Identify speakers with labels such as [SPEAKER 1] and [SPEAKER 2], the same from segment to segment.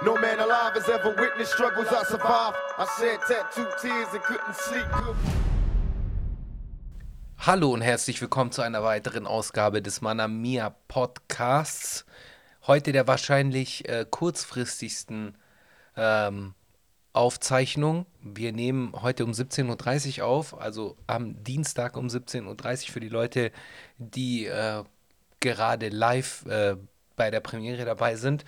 [SPEAKER 1] No man alive has ever witnessed struggles I survived. I shed tattooed tears and couldn't sleep.
[SPEAKER 2] Hallo und herzlich willkommen zu einer weiteren Ausgabe des Manamia Podcasts. Heute der wahrscheinlich äh, kurzfristigsten ähm, Aufzeichnung. Wir nehmen heute um 17.30 Uhr auf, also am Dienstag um 17.30 Uhr für die Leute, die äh, gerade live äh, bei der Premiere dabei sind.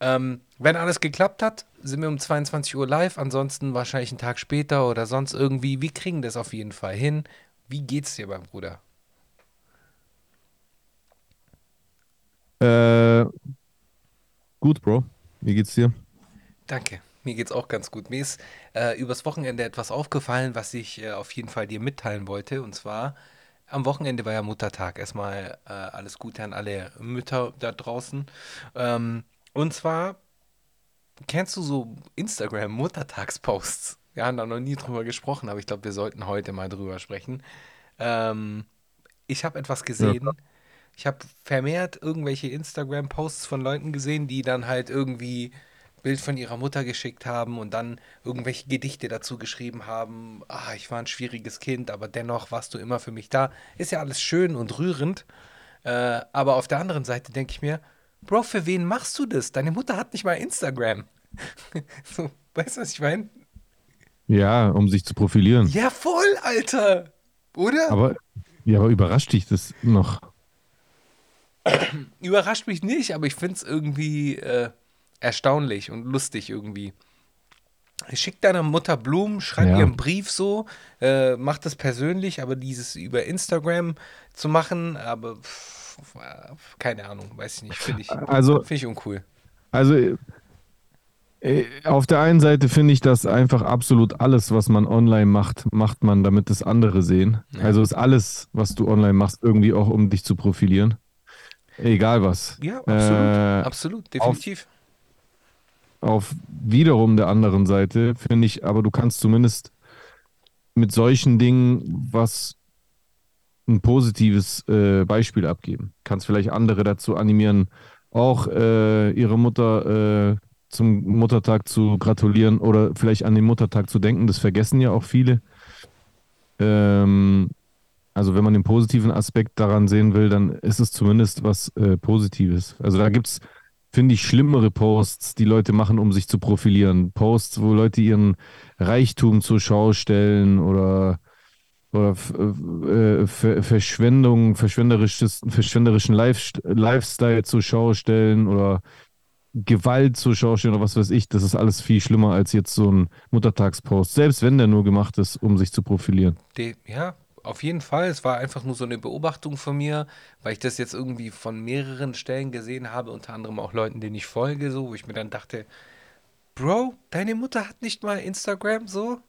[SPEAKER 2] Ähm, wenn alles geklappt hat, sind wir um 22 Uhr live. Ansonsten wahrscheinlich einen Tag später oder sonst irgendwie. Wir kriegen das auf jeden Fall hin. Wie geht's dir, mein Bruder?
[SPEAKER 3] Äh, gut, Bro. Wie geht's dir?
[SPEAKER 2] Danke. Mir geht's auch ganz gut. Mir ist äh, übers Wochenende etwas aufgefallen, was ich äh, auf jeden Fall dir mitteilen wollte. Und zwar, am Wochenende war ja Muttertag. Erstmal äh, alles Gute an alle Mütter da draußen. Ähm, und zwar, kennst du so Instagram-Muttertagsposts? Wir haben da noch nie drüber gesprochen, aber ich glaube, wir sollten heute mal drüber sprechen. Ähm, ich habe etwas gesehen. Ja. Ich habe vermehrt irgendwelche Instagram-Posts von Leuten gesehen, die dann halt irgendwie Bild von ihrer Mutter geschickt haben und dann irgendwelche Gedichte dazu geschrieben haben. Ah, ich war ein schwieriges Kind, aber dennoch warst du immer für mich da. Ist ja alles schön und rührend. Äh, aber auf der anderen Seite denke ich mir, Bro, für wen machst du das? Deine Mutter hat nicht mal Instagram. so, weißt du, was ich meine?
[SPEAKER 3] Ja, um sich zu profilieren.
[SPEAKER 2] Ja, voll, Alter. Oder?
[SPEAKER 3] Aber, ja, aber überrascht dich das noch?
[SPEAKER 2] Überrascht mich nicht, aber ich finde es irgendwie äh, erstaunlich und lustig irgendwie. Schick deiner Mutter Blumen, schreib ja. ihr einen Brief so, äh, mach das persönlich, aber dieses über Instagram zu machen, aber pff, keine Ahnung, weiß ich nicht, finde ich,
[SPEAKER 3] also,
[SPEAKER 2] find ich uncool.
[SPEAKER 3] Also äh, auf der einen Seite finde ich, dass einfach absolut alles, was man online macht, macht man, damit das andere sehen. Ja. Also ist alles, was du online machst, irgendwie auch, um dich zu profilieren. Egal was.
[SPEAKER 2] Ja, absolut. Äh, absolut, definitiv.
[SPEAKER 3] Auf, auf wiederum der anderen Seite finde ich, aber du kannst zumindest mit solchen Dingen was ein positives äh, Beispiel abgeben. Kannst vielleicht andere dazu animieren, auch äh, ihre Mutter äh, zum Muttertag zu gratulieren oder vielleicht an den Muttertag zu denken. Das vergessen ja auch viele. Ähm, also wenn man den positiven Aspekt daran sehen will, dann ist es zumindest was äh, Positives. Also da gibt es, finde ich, schlimmere Posts, die Leute machen, um sich zu profilieren. Posts, wo Leute ihren Reichtum zur Schau stellen oder oder äh, Verschwendung, verschwenderischen Lifestyle zur Schau stellen oder Gewalt zur Schau stellen oder was weiß ich, das ist alles viel schlimmer als jetzt so ein Muttertagspost, selbst wenn der nur gemacht ist, um sich zu profilieren.
[SPEAKER 2] Die, ja, auf jeden Fall. Es war einfach nur so eine Beobachtung von mir, weil ich das jetzt irgendwie von mehreren Stellen gesehen habe, unter anderem auch Leuten, denen ich folge, so, wo ich mir dann dachte, Bro, deine Mutter hat nicht mal Instagram so.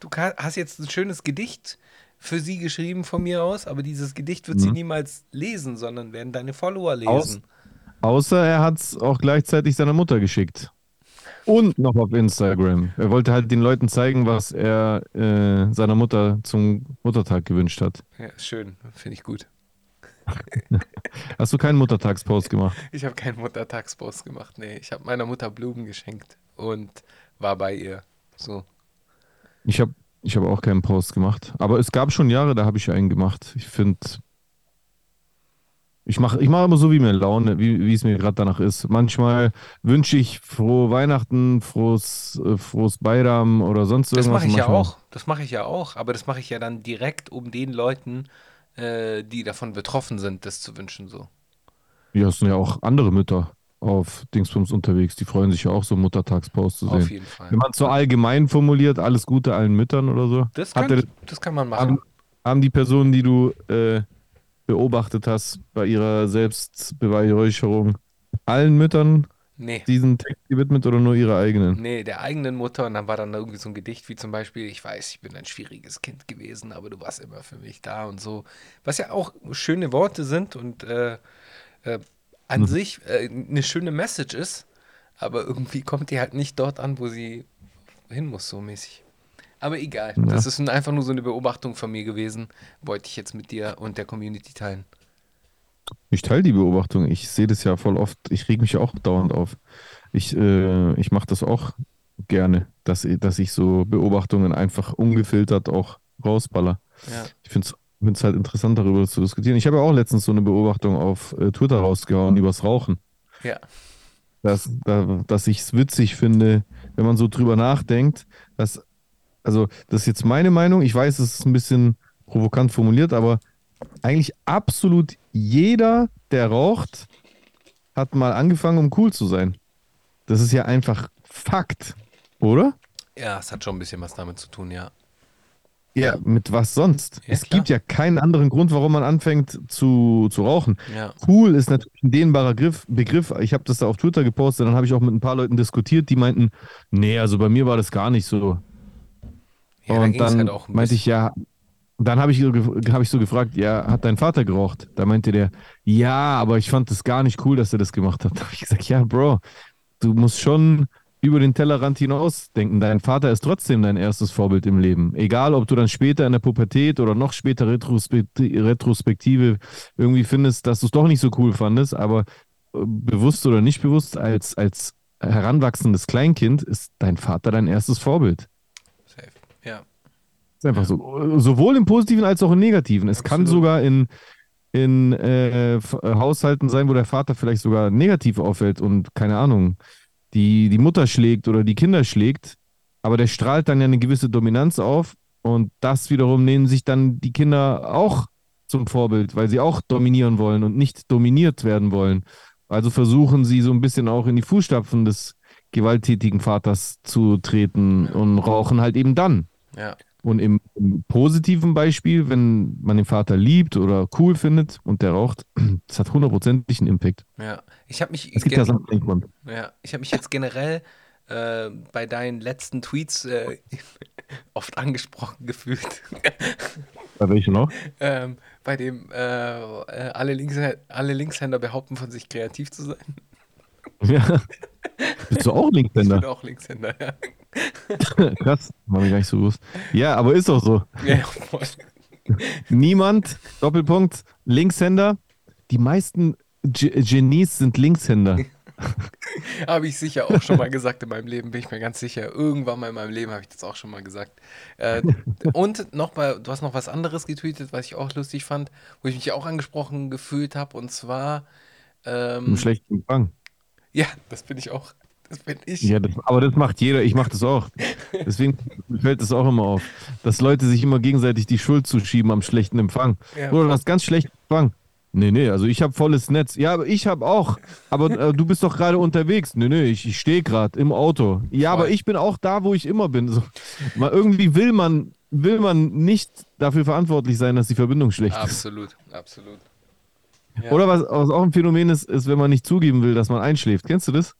[SPEAKER 2] Du hast jetzt ein schönes Gedicht für sie geschrieben von mir aus, aber dieses Gedicht wird mhm. sie niemals lesen, sondern werden deine Follower lesen. Aus,
[SPEAKER 3] außer er hat es auch gleichzeitig seiner Mutter geschickt. Und noch auf Instagram. Er wollte halt den Leuten zeigen, was er äh, seiner Mutter zum Muttertag gewünscht hat.
[SPEAKER 2] Ja, schön. Finde ich gut.
[SPEAKER 3] Hast du keinen Muttertagspost gemacht?
[SPEAKER 2] Ich habe keinen Muttertagspost gemacht, nee. Ich habe meiner Mutter Blumen geschenkt und war bei ihr. So.
[SPEAKER 3] Ich habe ich habe auch keinen Post gemacht. Aber es gab schon Jahre, da habe ich einen gemacht. Ich finde, ich mache ich mach immer so, wie mir Laune, wie, es mir gerade danach ist. Manchmal wünsche ich frohe Weihnachten, frohes, äh, frohes Bayram oder sonst irgendwas.
[SPEAKER 2] Das mache ich ja auch. Das mache ich ja auch. Aber das mache ich ja dann direkt, um den Leuten, äh, die davon betroffen sind, das zu wünschen. So.
[SPEAKER 3] Ja, es sind ja auch andere Mütter auf Dingsbums unterwegs. Die freuen sich ja auch, so Muttertagspost zu sehen. Auf jeden Fall. Wenn man so allgemein formuliert, alles Gute allen Müttern oder so.
[SPEAKER 2] Das, kann, der, das kann man machen.
[SPEAKER 3] Haben, haben die Personen, die du äh, beobachtet hast bei ihrer Selbstbeweihräucherung, allen Müttern nee. diesen Text gewidmet oder nur ihrer eigenen?
[SPEAKER 2] Nee, der eigenen Mutter. Und dann war dann irgendwie so ein Gedicht wie zum Beispiel, ich weiß, ich bin ein schwieriges Kind gewesen, aber du warst immer für mich da und so. Was ja auch schöne Worte sind und äh, äh, an mhm. sich äh, eine schöne Message ist, aber irgendwie kommt die halt nicht dort an, wo sie hin muss, so mäßig. Aber egal, ja. das ist einfach nur so eine Beobachtung von mir gewesen, wollte ich jetzt mit dir und der Community teilen.
[SPEAKER 3] Ich teile die Beobachtung. Ich sehe das ja voll oft. Ich reg mich ja auch dauernd auf. Ich, äh, ich mache das auch gerne, dass, dass ich so Beobachtungen einfach ungefiltert auch rausballer.
[SPEAKER 2] Ja.
[SPEAKER 3] Ich finde es halt interessant, darüber zu diskutieren. Ich habe ja auch letztens so eine Beobachtung auf äh, Twitter rausgehauen übers Rauchen.
[SPEAKER 2] Ja.
[SPEAKER 3] Dass, da, dass ich es witzig finde, wenn man so drüber nachdenkt, dass, also das ist jetzt meine Meinung, ich weiß, es ist ein bisschen provokant formuliert, aber eigentlich absolut jeder, der raucht, hat mal angefangen, um cool zu sein. Das ist ja einfach Fakt, oder?
[SPEAKER 2] Ja, es hat schon ein bisschen was damit zu tun, ja.
[SPEAKER 3] Ja, mit was sonst?
[SPEAKER 2] Ja,
[SPEAKER 3] es
[SPEAKER 2] klar.
[SPEAKER 3] gibt ja keinen anderen Grund, warum man anfängt zu, zu rauchen.
[SPEAKER 2] Ja.
[SPEAKER 3] Cool ist natürlich ein dehnbarer Griff, Begriff. Ich habe das da auf Twitter gepostet, dann habe ich auch mit ein paar Leuten diskutiert, die meinten, nee, also bei mir war das gar nicht so.
[SPEAKER 2] Ja,
[SPEAKER 3] und
[SPEAKER 2] es
[SPEAKER 3] dann
[SPEAKER 2] halt
[SPEAKER 3] meinte ich, ja, dann habe ich, hab ich so gefragt, ja, hat dein Vater geraucht? Da meinte der, ja, aber ich fand das gar nicht cool, dass er das gemacht hat. Da habe ich gesagt, ja, Bro, du musst schon über den Tellerrand hinaus denken. Dein Vater ist trotzdem dein erstes Vorbild im Leben. Egal, ob du dann später in der Pubertät oder noch später Retrospekti- Retrospektive irgendwie findest, dass du es doch nicht so cool fandest, aber äh, bewusst oder nicht bewusst, als, als heranwachsendes Kleinkind ist dein Vater dein erstes Vorbild.
[SPEAKER 2] Safe. Ja.
[SPEAKER 3] Ist einfach so. Sowohl im Positiven als auch im Negativen. Es kann
[SPEAKER 2] Absolut.
[SPEAKER 3] sogar in, in äh, Haushalten sein, wo der Vater vielleicht sogar negativ auffällt und keine Ahnung, die, die Mutter schlägt oder die Kinder schlägt, aber der strahlt dann ja eine gewisse Dominanz auf und das wiederum nehmen sich dann die Kinder auch zum Vorbild, weil sie auch dominieren wollen und nicht dominiert werden wollen. Also versuchen sie so ein bisschen auch in die Fußstapfen des gewalttätigen Vaters zu treten und rauchen halt eben dann.
[SPEAKER 2] Ja.
[SPEAKER 3] Und im, im positiven Beispiel, wenn man den Vater liebt oder cool findet und der raucht, das hat hundertprozentig einen Impact.
[SPEAKER 2] Ja. Ich habe mich,
[SPEAKER 3] Es gibt ja so einen
[SPEAKER 2] ja, ich hab mich jetzt generell äh, bei deinen letzten Tweets äh, oft angesprochen gefühlt.
[SPEAKER 3] Bei welchem noch?
[SPEAKER 2] ähm, bei dem äh, äh, alle, Linkshä alle Linkshänder behaupten von sich kreativ zu sein.
[SPEAKER 3] Ja. Bist du auch
[SPEAKER 2] Ich bin
[SPEAKER 3] Linkshänder?
[SPEAKER 2] auch Linkshänder, ja.
[SPEAKER 3] Krass, war mir gar nicht so bewusst. Ja, aber ist auch so.
[SPEAKER 2] ja voll.
[SPEAKER 3] Niemand, Doppelpunkt, Linkshänder. Die meisten Ge Genies sind Linkshänder.
[SPEAKER 2] Habe ich sicher auch schon mal gesagt in meinem Leben, bin ich mir ganz sicher. Irgendwann mal in meinem Leben habe ich das auch schon mal gesagt. Äh, und noch mal, du hast noch was anderes getweetet, was ich auch lustig fand, wo ich mich auch angesprochen gefühlt habe. Und zwar,
[SPEAKER 3] Im
[SPEAKER 2] ähm,
[SPEAKER 3] schlechten Empfang.
[SPEAKER 2] ja, das bin ich auch. Das bin ich.
[SPEAKER 3] Ja, das, aber das macht jeder. Ich mache das auch. Deswegen fällt das auch immer auf, dass Leute sich immer gegenseitig die Schuld zuschieben am schlechten Empfang.
[SPEAKER 2] Ja,
[SPEAKER 3] Oder du hast ganz schlechten Empfang. Nee, nee, also ich habe volles Netz. Ja, aber ich habe auch. Aber äh, du bist doch gerade unterwegs. Nee, nee, ich, ich stehe gerade im Auto. Ja, aber
[SPEAKER 2] Voll.
[SPEAKER 3] ich bin auch da, wo ich immer bin. So, mal irgendwie will man, will man nicht dafür verantwortlich sein, dass die Verbindung schlecht ist.
[SPEAKER 2] Absolut, absolut. Ja.
[SPEAKER 3] Oder was, was auch ein Phänomen ist, ist, wenn man nicht zugeben will, dass man einschläft. Kennst du das?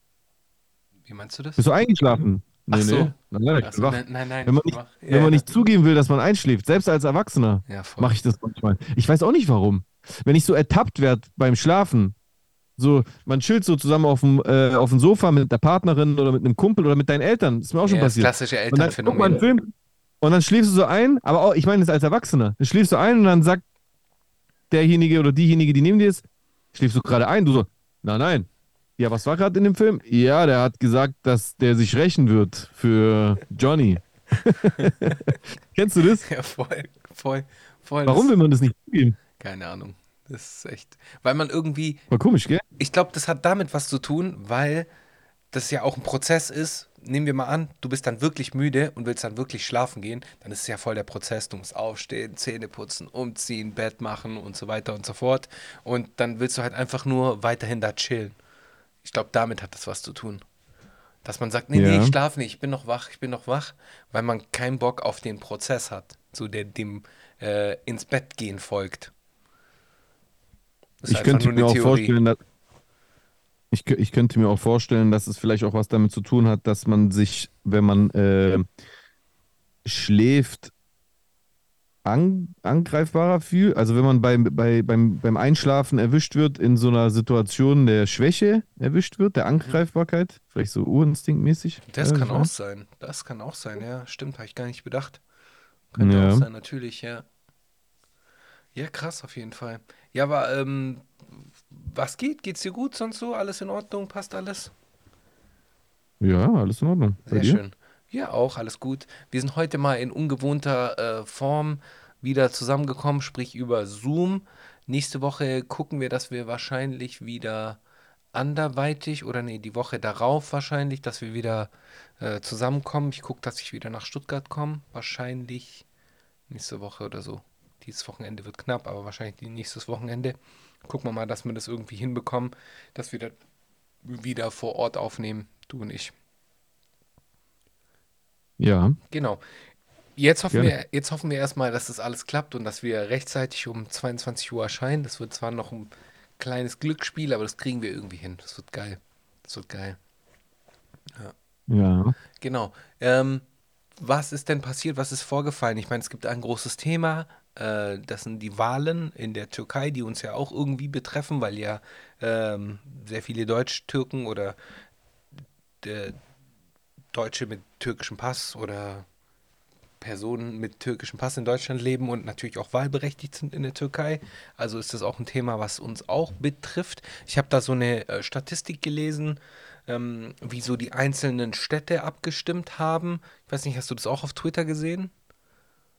[SPEAKER 2] Wie meinst du das?
[SPEAKER 3] Bist du eingeschlafen?
[SPEAKER 2] Ach so.
[SPEAKER 3] Nein, nein, bin
[SPEAKER 2] so,
[SPEAKER 3] wach.
[SPEAKER 2] nein, nein, nein.
[SPEAKER 3] Wenn man
[SPEAKER 2] ich
[SPEAKER 3] nicht,
[SPEAKER 2] mach-
[SPEAKER 3] wenn
[SPEAKER 2] ja,
[SPEAKER 3] man nicht zugeben will, dass man einschläft, selbst als Erwachsener,
[SPEAKER 2] Ja,
[SPEAKER 3] mache ich das manchmal. Ich weiß auch nicht warum. Wenn ich so ertappt werde beim Schlafen, so, man chillt so zusammen auf dem, äh, auf dem Sofa mit der Partnerin oder mit einem Kumpel oder mit deinen Eltern, ist mir auch schon
[SPEAKER 2] Ja,
[SPEAKER 3] passiert.
[SPEAKER 2] klassische
[SPEAKER 3] Und dann
[SPEAKER 2] Elternphänomen.
[SPEAKER 3] Film und dann schläfst du so ein, aber auch, ich meine das als Erwachsener, dann schläfst du ein und dann sagt derjenige oder diejenige, die neben dir ist, schläfst du gerade ein? Du so, nein, nein. Ja, was war gerade in dem Film? Ja, der hat gesagt, dass der sich rächen wird für Johnny. Kennst du das?
[SPEAKER 2] Ja, voll, voll, voll.
[SPEAKER 3] Warum will man das nicht zugeben?
[SPEAKER 2] Keine Ahnung. Das ist echt. Weil man irgendwie,
[SPEAKER 3] War komisch, gell?
[SPEAKER 2] ich glaube, das hat damit was zu tun, weil das ja auch ein Prozess ist. Nehmen wir mal an, du bist dann wirklich müde und willst dann wirklich schlafen gehen, dann ist es ja voll der Prozess. Du musst aufstehen, Zähne putzen, umziehen, Bett machen und so weiter und so fort. Und dann willst du halt einfach nur weiterhin da chillen. Ich glaube, damit hat das was zu tun. Dass man sagt, nee, nee,
[SPEAKER 3] Ja.
[SPEAKER 2] ich schlafe nicht, ich bin noch wach, ich bin noch wach, weil man keinen Bock auf den Prozess hat, so der dem äh, ins Bett gehen folgt.
[SPEAKER 3] Ich könnte mir auch
[SPEAKER 2] Theorie.
[SPEAKER 3] vorstellen, dass ich, ich könnte mir auch vorstellen, dass es vielleicht auch was damit zu tun hat, dass man sich, wenn man äh, schläft, an, angreifbarer fühlt. Also wenn man beim, bei, beim, beim Einschlafen erwischt wird, in so einer Situation der Schwäche erwischt wird, der Angreifbarkeit, vielleicht so urinstinktmäßig.
[SPEAKER 2] Das
[SPEAKER 3] äh,
[SPEAKER 2] kann auch sein. Das kann auch sein, ja. Stimmt, habe ich gar nicht bedacht. Könnte
[SPEAKER 3] Ja.
[SPEAKER 2] auch sein, natürlich, ja. Ja, krass, auf jeden Fall. Ja, aber ähm, was geht? Geht's dir gut sonst so? Alles in Ordnung? Passt alles?
[SPEAKER 3] Ja, alles in Ordnung. Bei
[SPEAKER 2] Sehr
[SPEAKER 3] dir?
[SPEAKER 2] schön. Ja, auch alles gut. Wir sind heute mal in ungewohnter äh, Form wieder zusammengekommen, sprich über Zoom. Nächste Woche gucken wir, dass wir wahrscheinlich wieder anderweitig oder nee, die Woche darauf wahrscheinlich, dass wir wieder äh, zusammenkommen. Ich gucke, dass ich wieder nach Stuttgart komme. Wahrscheinlich nächste Woche oder so. Dieses Wochenende wird knapp, aber wahrscheinlich nächstes Wochenende. Gucken wir mal, dass wir das irgendwie hinbekommen, dass wir da wieder vor Ort aufnehmen, du und ich.
[SPEAKER 3] Ja,
[SPEAKER 2] Genau. Jetzt hoffen
[SPEAKER 3] gerne.
[SPEAKER 2] wir, jetzt hoffen wir erstmal, dass das alles klappt und dass wir rechtzeitig um 22 Uhr erscheinen. Das wird zwar noch ein kleines Glücksspiel, aber das kriegen wir irgendwie hin. Das wird geil. Das wird geil.
[SPEAKER 3] Ja.
[SPEAKER 2] Genau. Ähm, was ist denn passiert? Was ist vorgefallen? Ich meine, es gibt ein großes Thema. Äh, das sind die Wahlen in der Türkei, die uns ja auch irgendwie betreffen, weil ja ähm, sehr viele Deutsch-Türken oder äh, Deutsche mit türkischem Pass oder Personen mit türkischem Pass in Deutschland leben und natürlich auch wahlberechtigt sind in der Türkei. Also ist das auch ein Thema, was uns auch betrifft. Ich habe da so eine äh, Statistik gelesen, ähm, wie so die einzelnen Städte abgestimmt haben. Ich weiß nicht, hast du das auch auf Twitter gesehen?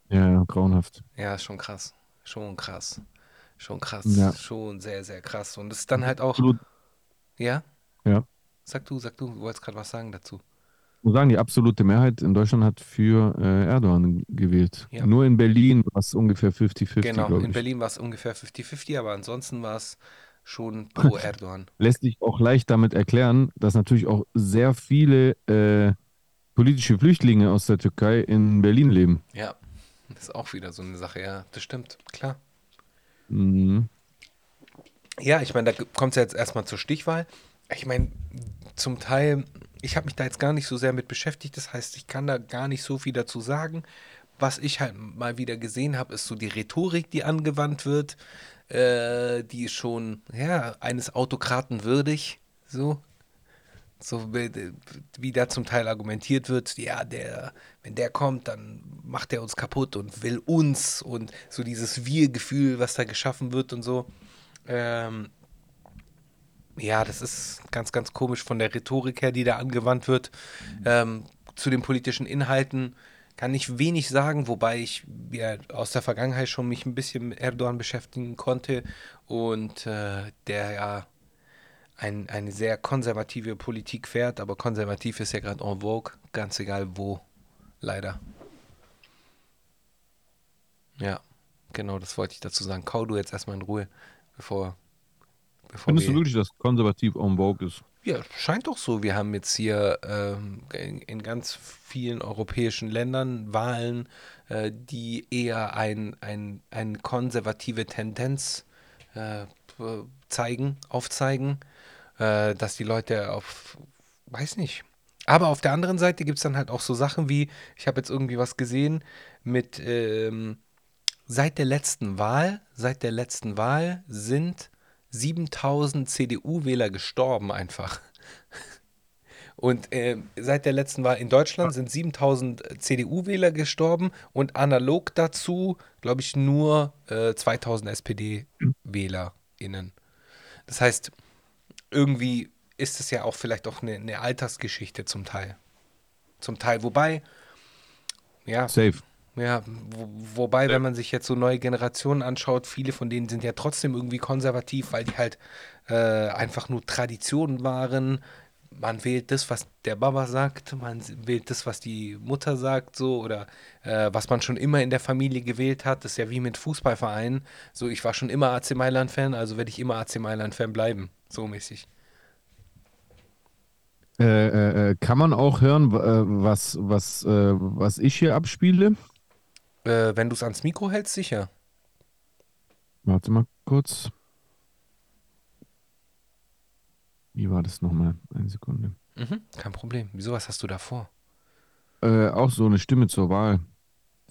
[SPEAKER 3] Ja, grauenhaft.
[SPEAKER 2] Ja, ist schon krass. Schon krass. Schon krass.
[SPEAKER 3] Ja.
[SPEAKER 2] Schon sehr, sehr krass. Und es ist dann halt auch.
[SPEAKER 3] Absolut,
[SPEAKER 2] Ja?
[SPEAKER 3] ja.
[SPEAKER 2] Sag du, sag du, du wolltest gerade was sagen dazu.
[SPEAKER 3] Ich muss sagen, die absolute Mehrheit in Deutschland hat für äh, Erdogan gewählt.
[SPEAKER 2] Ja.
[SPEAKER 3] Nur in Berlin war es ungefähr 50-50,
[SPEAKER 2] Genau, in. Berlin war es ungefähr 50-50, aber ansonsten war es schon pro Erdogan.
[SPEAKER 3] Lässt sich auch leicht damit erklären, dass natürlich auch sehr viele äh, politische Flüchtlinge aus der Türkei in Berlin leben.
[SPEAKER 2] Ja, das ist auch wieder so eine Sache, ja, das stimmt, klar.
[SPEAKER 3] Mhm.
[SPEAKER 2] Ja, ich meine, da kommt es ja jetzt erstmal zur Stichwahl. Ich meine, zum Teil, ich habe mich da jetzt gar nicht so sehr mit beschäftigt, das heißt, ich kann da gar nicht so viel dazu sagen. Was ich halt mal wieder gesehen habe, ist so die Rhetorik, die angewandt wird. Äh, die ist schon, ja, eines Autokraten würdig, so. So wie, da zum Teil argumentiert wird, ja, der, wenn der kommt, dann macht er uns kaputt und will uns und so dieses Wir-Gefühl, was da geschaffen wird und so. Ähm, ja, das ist ganz, ganz komisch von der Rhetorik her, die da angewandt wird. Ähm, zu den politischen Inhalten kann ich wenig sagen, wobei ich ja aus der Vergangenheit schon mich ein bisschen mit Erdogan beschäftigen konnte und äh, der ja ein, eine sehr konservative Politik fährt, aber konservativ ist ja gerade en vogue, ganz egal wo, leider. Ja, genau, das wollte ich dazu sagen. Kau du jetzt erstmal in Ruhe, bevor, bevor
[SPEAKER 3] Findest du
[SPEAKER 2] wir...
[SPEAKER 3] wirklich, dass konservativ en vogue ist?
[SPEAKER 2] Ja, scheint doch so. Wir haben jetzt hier ähm, in, in ganz vielen europäischen Ländern Wahlen, äh, die eher ein, ein, eine konservative Tendenz äh, zeigen, aufzeigen, äh, dass die Leute auf, weiß nicht. Aber auf der anderen Seite gibt es dann halt auch so Sachen wie, ich habe jetzt irgendwie was gesehen mit, ähm, seit der letzten Wahl, seit der letzten Wahl sind 7000 CDU-Wähler gestorben einfach. Und äh, seit der letzten Wahl in Deutschland sind 7000 CDU-Wähler gestorben und analog dazu, glaube ich, nur äh, 2000 SPD-WählerInnen. Das heißt, irgendwie ist es ja auch vielleicht auch eine, eine Altersgeschichte zum Teil. Zum Teil. Wobei, ja,
[SPEAKER 3] Safe.
[SPEAKER 2] ja, wo, wobei, wenn man sich jetzt so neue Generationen anschaut, viele von denen sind ja trotzdem irgendwie konservativ, weil die halt äh, einfach nur Traditionen waren. Man wählt das, was der Baba sagt, man wählt das, was die Mutter sagt, so oder äh, was man schon immer in der Familie gewählt hat. Das ist ja wie mit Fußballvereinen. So, ich war schon immer AC Mailand-Fan, also werde ich immer AC Mailand-Fan bleiben. So mäßig.
[SPEAKER 3] Äh, äh, äh, kann man auch hören, äh, was, was, äh, was ich hier abspiele?
[SPEAKER 2] Wenn du es ans Mikro hältst, sicher.
[SPEAKER 3] Warte mal kurz. Wie war das nochmal? Eine Sekunde.
[SPEAKER 2] Mhm, kein Problem. Wieso, was hast du da vor?
[SPEAKER 3] Äh, auch so eine Stimme zur Wahl.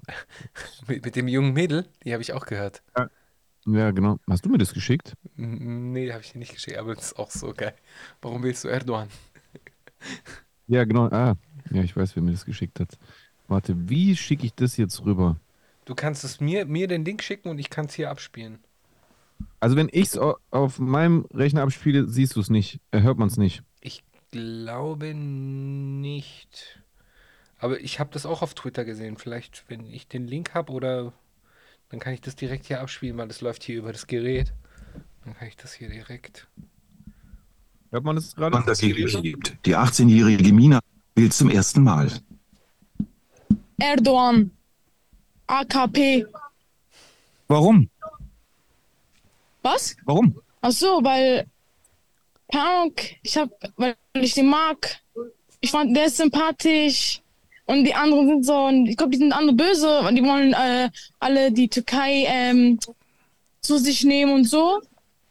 [SPEAKER 2] Mit, mit dem jungen Mädel? Die habe ich auch gehört.
[SPEAKER 3] Ja, genau. Hast du mir das geschickt?
[SPEAKER 2] Nee, habe ich dir nicht geschickt, aber das ist auch so geil. Warum willst du Erdogan?
[SPEAKER 3] Ja, genau. Ah, ja, ich weiß, wer mir das geschickt hat. Warte, wie schicke ich das jetzt rüber?
[SPEAKER 2] Du kannst es mir, mir den Link schicken und ich kann es hier abspielen.
[SPEAKER 3] Also wenn ich es auf meinem Rechner abspiele, siehst du es nicht, äh, hört man es nicht.
[SPEAKER 2] Ich glaube nicht. Aber ich habe das auch auf Twitter gesehen. Vielleicht, wenn ich den Link habe oder dann kann ich das direkt hier abspielen, weil das läuft hier über das Gerät. Dann kann ich das hier direkt.
[SPEAKER 3] Hört man das gerade?
[SPEAKER 4] man das gibt. Die 18-jährige Mina wählt zum ersten Mal.
[SPEAKER 5] Erdogan. AKP.
[SPEAKER 4] Warum?
[SPEAKER 5] Was?
[SPEAKER 4] Warum?
[SPEAKER 5] Ach so, weil. Keine Ahnung, ich hab, weil ich den mag. Ich fand, der ist sympathisch. Und die anderen sind so, und ich glaube, die sind andere böse und die wollen äh, alle die Türkei ähm, zu sich nehmen und so.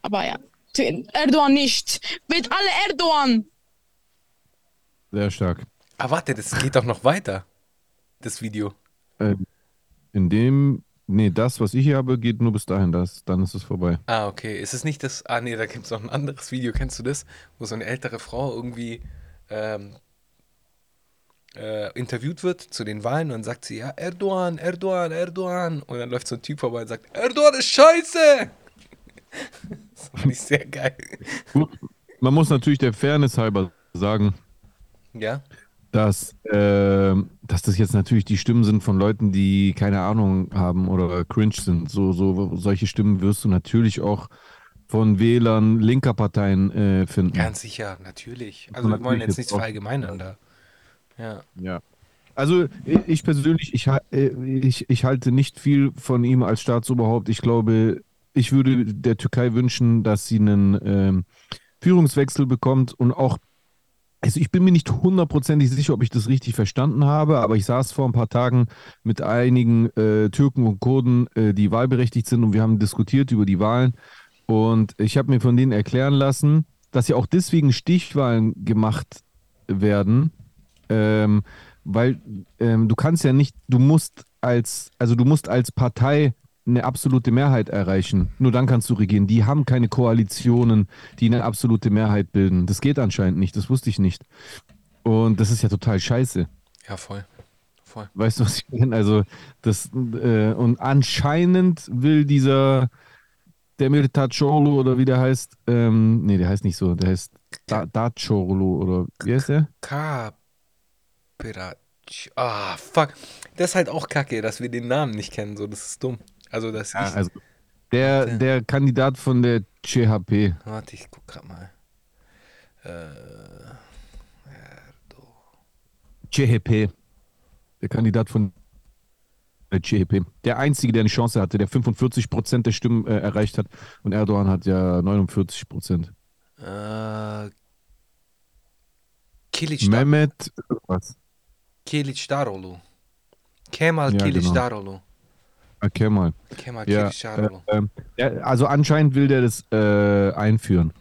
[SPEAKER 5] Aber ja, Erdogan nicht. Wird alle Erdogan.
[SPEAKER 3] Sehr stark.
[SPEAKER 2] Ah, warte, das geht doch noch weiter. Das Video.
[SPEAKER 3] Äh, in dem, nee, das, was ich hier habe, geht nur bis dahin. Das, dann ist es vorbei.
[SPEAKER 2] Ah, okay. Ist es nicht das. Ah, nee, da gibt es noch ein anderes Video. Kennst du das? Wo so eine ältere Frau irgendwie ähm, äh, interviewt wird zu den Wahlen und dann sagt sie, ja, Erdogan, Erdogan, Erdogan. Und dann läuft so ein Typ vorbei und sagt, Erdogan ist scheiße. das fand ich sehr geil.
[SPEAKER 3] Man muss natürlich der Fairness halber sagen,
[SPEAKER 2] Ja?
[SPEAKER 3] dass, äh, dass das jetzt natürlich die Stimmen sind von Leuten, die keine Ahnung haben oder cringe sind. So, so solche Stimmen wirst du natürlich auch von Wählern linker Parteien äh, finden.
[SPEAKER 2] Ganz sicher, natürlich. Also wir wollen jetzt nichts verallgemeinern da. Ja.
[SPEAKER 3] Ja. Also ich ich persönlich, ich, äh, ich, ich halte nicht viel von ihm als Staatsoberhaupt. Ich glaube, ich würde der Türkei wünschen, dass sie einen ähm, Führungswechsel bekommt und auch, also ich bin mir nicht hundertprozentig sicher, ob ich das richtig verstanden habe, aber ich saß vor ein paar Tagen mit einigen äh, Türken und Kurden, äh, die wahlberechtigt sind und wir haben diskutiert über die Wahlen und ich habe mir von denen erklären lassen, dass ja auch deswegen Stichwahlen gemacht werden, ähm, weil ähm, du kannst ja nicht, du musst als, also du musst als Partei eine absolute Mehrheit erreichen. Nur dann kannst du regieren. Die haben keine Koalitionen, die eine absolute Mehrheit bilden. Das geht anscheinend nicht. Das wusste ich nicht. Und das ist ja total scheiße.
[SPEAKER 2] Ja, voll. Voll.
[SPEAKER 3] Weißt du, was ich meine? Also, das, äh, und anscheinend will dieser Demirtaş Çorlu oder wie der heißt, ähm, nee, der heißt nicht so, der heißt da Daçoğlu oder wie heißt der?
[SPEAKER 2] Kapirac. Ah, fuck. Das ist halt auch kacke, dass wir den Namen nicht kennen. So, das ist dumm. Also, dass
[SPEAKER 3] Ja,
[SPEAKER 2] ich.
[SPEAKER 3] also der,
[SPEAKER 2] Warte.
[SPEAKER 3] der Kandidat von der CHP.
[SPEAKER 2] Warte, ich guck grad mal. Äh,
[SPEAKER 3] CHP. Der Kandidat von der CHP. Der einzige, der eine Chance hatte, der 45 Prozent der Stimmen äh, erreicht hat. Und Erdogan hat ja 49 Prozent.
[SPEAKER 2] äh, Kilic,
[SPEAKER 3] Mehmet, was?
[SPEAKER 2] Kilic Darolu. Kemal
[SPEAKER 3] Ja,
[SPEAKER 2] Kilic
[SPEAKER 3] genau.
[SPEAKER 2] Darolu.
[SPEAKER 3] Okay, mal.
[SPEAKER 2] Kemal
[SPEAKER 3] Ja, äh, ja, also anscheinend will der das äh, einführen.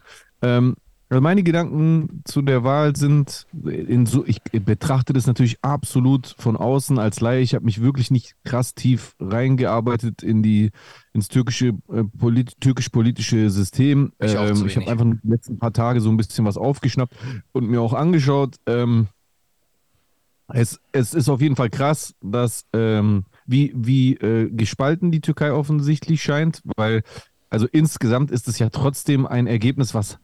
[SPEAKER 3] Ähm, also meine Gedanken zu der Wahl sind, in so, ich betrachte das natürlich absolut von außen als Laie. Ich habe mich wirklich nicht krass tief reingearbeitet in die, ins türkische, äh, polit, türkisch-politische System.
[SPEAKER 2] Ich
[SPEAKER 3] Ähm, ich habe einfach die letzten paar Tage so ein bisschen was aufgeschnappt und mir auch angeschaut. Ähm, es, es ist auf jeden Fall krass, dass ähm, wie, wie äh, gespalten die Türkei offensichtlich scheint, weil also insgesamt ist es ja trotzdem ein Ergebnis, was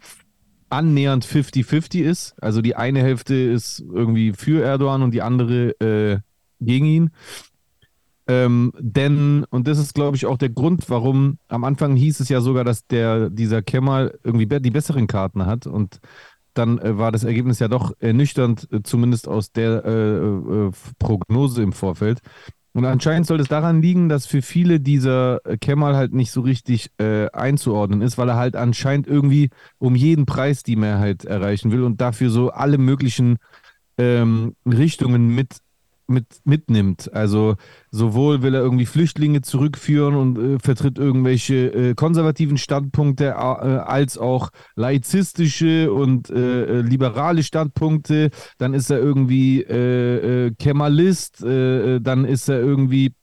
[SPEAKER 3] annähernd 50-50 ist. Also die eine Hälfte ist irgendwie für Erdogan und die andere äh, gegen ihn. Ähm, denn, und das ist, glaube ich, auch der Grund, warum am Anfang hieß es ja sogar, dass der, dieser Kemal irgendwie die besseren Karten hat und dann äh, war das Ergebnis ja doch ernüchternd, äh, zumindest aus der äh, äh, Prognose im Vorfeld. Und anscheinend soll es daran liegen, dass für viele dieser Kemal halt nicht so richtig äh, einzuordnen ist, weil er halt anscheinend irgendwie um jeden Preis die Mehrheit erreichen will und dafür so alle möglichen ähm, Richtungen mit, mit, mitnimmt. Also sowohl will er irgendwie Flüchtlinge zurückführen und äh, vertritt irgendwelche äh, konservativen Standpunkte, äh, als auch laizistische und äh, äh, liberale Standpunkte. Dann ist er irgendwie äh, Kemalist, dann ist er irgendwie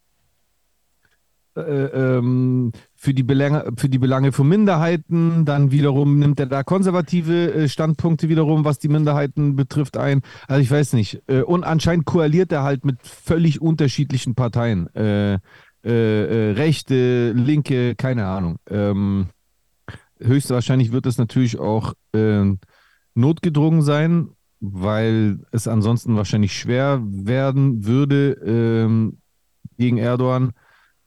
[SPEAKER 3] äh, ähm, für die, Belange, für die Belange von Minderheiten, dann wiederum nimmt er da konservative äh, Standpunkte wiederum, was die Minderheiten betrifft, ein. Also ich weiß nicht. Äh, und anscheinend koaliert er halt mit völlig unterschiedlichen Parteien. Äh, äh, äh, Rechte, Linke, keine Ahnung. Ähm, höchstwahrscheinlich wird es natürlich auch äh, notgedrungen sein, weil es ansonsten wahrscheinlich schwer werden würde ähm, gegen Erdogan.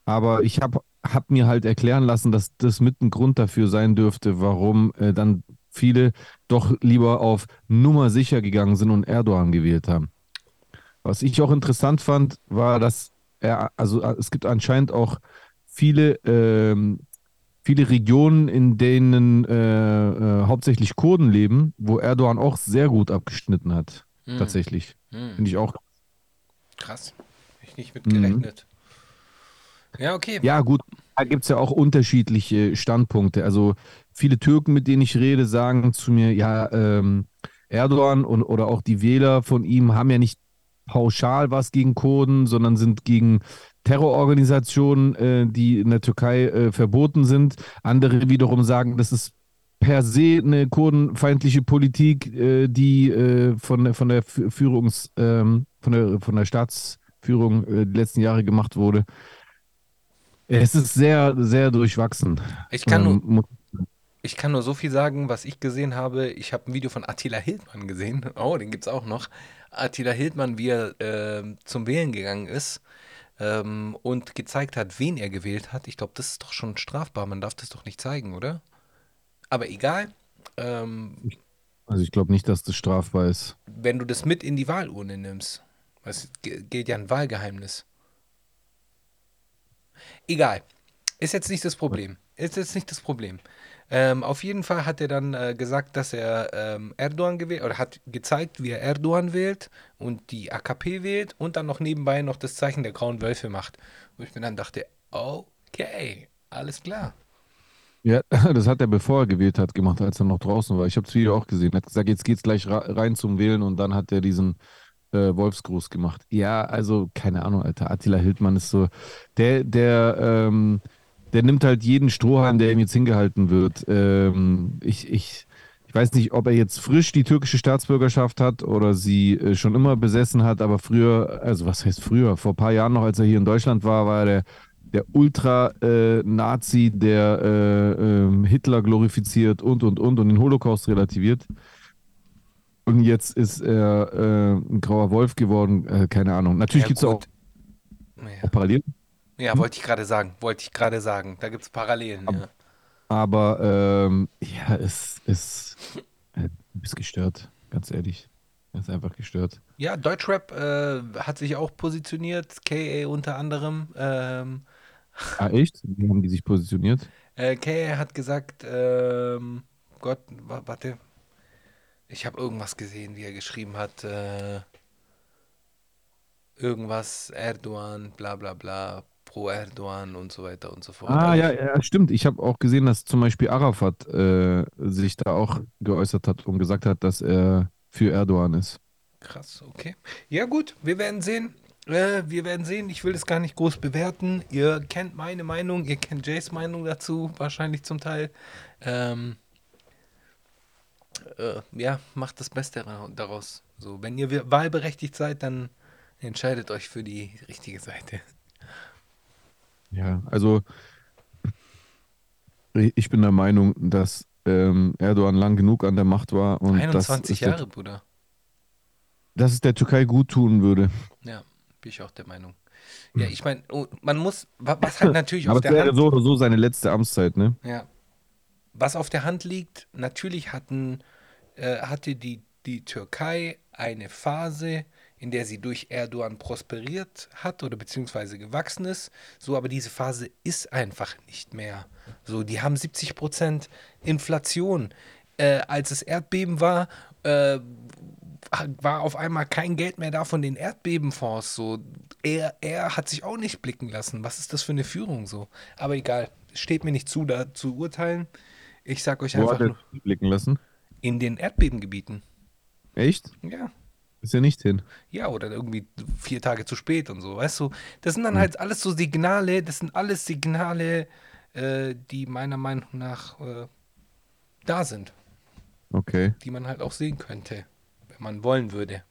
[SPEAKER 3] Aber ich habe hab mir halt erklären lassen, dass das mit ein Grund dafür sein dürfte, warum äh, dann viele doch lieber auf Nummer sicher gegangen sind und Erdogan gewählt haben. Was ich auch interessant fand, war, dass er, also äh, es gibt anscheinend auch viele, ähm, viele Regionen, in denen äh, äh, hauptsächlich Kurden leben, wo Erdogan auch sehr gut abgeschnitten hat.
[SPEAKER 2] Hm.
[SPEAKER 3] Tatsächlich.
[SPEAKER 2] Hm.
[SPEAKER 3] Finde ich auch.
[SPEAKER 2] Krass. Ich nicht mitgerechnet. Ja, okay.
[SPEAKER 3] Ja, gut, da gibt es ja auch unterschiedliche Standpunkte. Also viele Türken, mit denen ich rede, sagen zu mir, ja, ähm, Erdogan und, oder auch die Wähler von ihm haben ja nicht pauschal was gegen Kurden, sondern sind gegen Terrororganisationen, äh, die in der Türkei äh, verboten sind. Andere wiederum sagen, das ist per se eine kurdenfeindliche Politik, äh, die äh, von, von der Führungs, ähm, von der, von der Staatsführung äh, die letzten Jahre gemacht wurde. Es ist sehr, sehr durchwachsen.
[SPEAKER 2] Ich kann nur,
[SPEAKER 3] Ähm,
[SPEAKER 2] Ich kann nur so viel sagen, was ich gesehen habe. Ich habe ein Video von Attila Hildmann gesehen. Oh, den gibt es auch noch. Attila Hildmann, wie er ähm, zum Wählen gegangen ist ähm, und gezeigt hat, wen er gewählt hat. Ich glaube, das ist doch schon strafbar. Man darf das doch nicht zeigen, oder? Aber egal. Ähm,
[SPEAKER 3] Also ich glaube nicht, dass das strafbar ist.
[SPEAKER 2] wenn du das mit in die Wahlurne nimmst, es gilt ja ein Wahlgeheimnis. Egal. Ist jetzt nicht das Problem. Ist jetzt nicht das Problem. Ähm, auf jeden Fall hat er dann äh, gesagt, dass er ähm, Erdogan gewählt oder hat gezeigt, wie er Erdogan wählt und die AKP wählt und dann noch nebenbei noch das Zeichen der grauen Wölfe macht. Wo ich mir dann dachte, okay, alles klar.
[SPEAKER 3] Ja, das hat er, bevor er gewählt hat, gemacht, als er noch draußen war. Ich habe das Video auch gesehen. Er hat gesagt, jetzt geht's gleich rein zum Wählen und dann hat er diesen äh, Wolfsgruß gemacht. Ja, also keine Ahnung, Alter. Attila Hildmann ist so, der, der, ähm, der nimmt halt jeden Strohhalm, der ihm jetzt hingehalten wird. Ähm, ich, ich, ich weiß nicht, ob er jetzt frisch die türkische Staatsbürgerschaft hat oder sie äh, schon immer besessen hat, aber früher, also was heißt früher? Vor ein paar Jahren noch, als er hier in Deutschland war, war er der der Ultra-Nazi, der äh, ähm, Hitler glorifiziert und, und, und und den Holocaust relativiert. Und jetzt ist er äh, ein grauer Wolf geworden, äh, keine Ahnung. Natürlich
[SPEAKER 2] Ja,
[SPEAKER 3] gibt es auch,
[SPEAKER 2] gut.
[SPEAKER 3] auch Parallelen,
[SPEAKER 2] Ja, wollte ich gerade sagen. Wollte ich gerade sagen. Da gibt es Parallelen. Ja.
[SPEAKER 3] aber ähm, ja, es ist äh, du bist gestört, ganz ehrlich. Er ist einfach gestört.
[SPEAKER 2] Ja, Deutschrap äh, hat sich auch positioniert, KA unter anderem. Ähm,
[SPEAKER 3] Ah, echt? Wie haben die sich positioniert?
[SPEAKER 2] äh, KA hat gesagt, ähm, Gott, wa- warte, ich habe irgendwas gesehen, wie er geschrieben hat. Äh, irgendwas Erdogan, bla bla bla, pro Erdogan und so weiter und so fort.
[SPEAKER 3] Ah,
[SPEAKER 2] Also
[SPEAKER 3] ja, ja, stimmt. Ich habe auch gesehen, dass zum Beispiel Arafat äh, sich da auch geäußert hat und gesagt hat, dass er für Erdogan ist.
[SPEAKER 2] Krass, okay. Ja, gut, wir werden sehen. Äh, wir werden sehen. Ich will das gar nicht groß bewerten. Ihr kennt meine Meinung, ihr kennt Jays Meinung dazu, wahrscheinlich zum Teil. Ähm, äh, ja, macht das Beste ra- daraus. So, wenn ihr wahlberechtigt seid, dann entscheidet euch für die richtige Seite.
[SPEAKER 3] Ja, also ich bin der Meinung, dass ähm, Erdogan lang genug an der Macht war und dass
[SPEAKER 2] 21
[SPEAKER 3] es der,
[SPEAKER 2] Jahre, Bruder.
[SPEAKER 3] dass es der Türkei gut tun würde.
[SPEAKER 2] Ja, bin ich auch der Meinung. Ja, ich meine, oh, man muss, wa- was halt natürlich
[SPEAKER 3] Aber
[SPEAKER 2] auf
[SPEAKER 3] es
[SPEAKER 2] der
[SPEAKER 3] wäre
[SPEAKER 2] Hand
[SPEAKER 3] so oder so seine letzte Amtszeit, ne?
[SPEAKER 2] Ja. Was auf der Hand liegt, natürlich hatten, äh, hatte die, die Türkei eine Phase, in der sie durch Erdogan prosperiert hat oder beziehungsweise gewachsen ist. So, aber diese Phase ist einfach nicht mehr. So, die haben 70% Inflation. Äh, als es Erdbeben war, äh, war auf einmal kein Geld mehr da von den Erdbebenfonds. So, er, er hat sich auch nicht blicken lassen. Was ist das für eine Führung so? Aber egal, steht mir nicht zu, da zu urteilen. Ich sag euch
[SPEAKER 3] Wo
[SPEAKER 2] einfach nur,
[SPEAKER 3] blicken lassen?
[SPEAKER 2] in den Erdbebengebieten.
[SPEAKER 3] Echt?
[SPEAKER 2] Ja.
[SPEAKER 3] Ist ja nicht hin.
[SPEAKER 2] Ja, oder irgendwie vier Tage zu spät und so, weißt du? Das sind dann halt alles so Signale, das sind alles Signale, äh, die meiner Meinung nach äh, da sind,
[SPEAKER 3] Okay.
[SPEAKER 2] die man halt auch sehen könnte, wenn man wollen würde.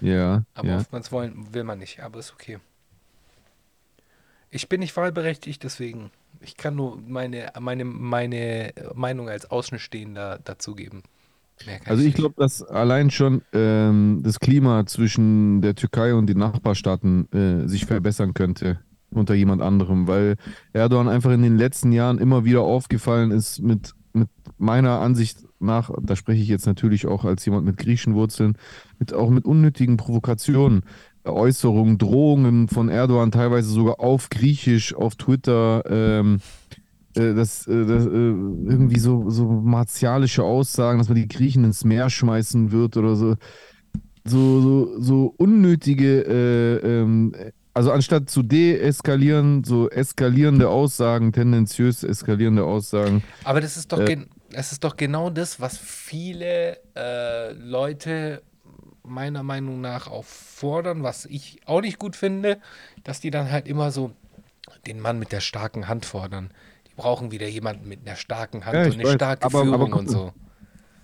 [SPEAKER 3] Ja.
[SPEAKER 2] Aber
[SPEAKER 3] ja.
[SPEAKER 2] oftmals wollen, will man nicht, aber ist okay. Ich bin nicht wahlberechtigt, deswegen Ich kann nur meine, meine, meine Meinung als Außenstehender dazugeben.
[SPEAKER 3] Also ich glaube, dass allein schon ähm, das Klima zwischen der Türkei und den Nachbarstaaten äh, sich verbessern könnte unter jemand anderem, weil Erdogan einfach in den letzten Jahren immer wieder aufgefallen ist mit, mit meiner Ansicht nach, da spreche ich jetzt natürlich auch als jemand mit griechischen Wurzeln, mit, auch mit unnötigen Provokationen, Äußerungen, Drohungen von Erdogan, teilweise sogar auf Griechisch, auf Twitter, ähm, äh, das, äh, das, äh, irgendwie so, so martialische Aussagen, dass man die Griechen ins Meer schmeißen wird oder so. So, so, so unnötige, äh, ähm, also anstatt zu deeskalieren, so eskalierende Aussagen, tendenziös eskalierende Aussagen.
[SPEAKER 2] Aber das ist doch, es ist doch genau das, was viele Leute meiner Meinung nach auch fordern, was ich auch nicht gut finde, dass die dann halt immer so den Mann mit der starken Hand fordern. Die brauchen wieder jemanden mit einer starken Hand
[SPEAKER 3] Ja,
[SPEAKER 2] und eine
[SPEAKER 3] weiß,
[SPEAKER 2] starke
[SPEAKER 3] aber- aber
[SPEAKER 2] Führung
[SPEAKER 3] guck
[SPEAKER 2] und so.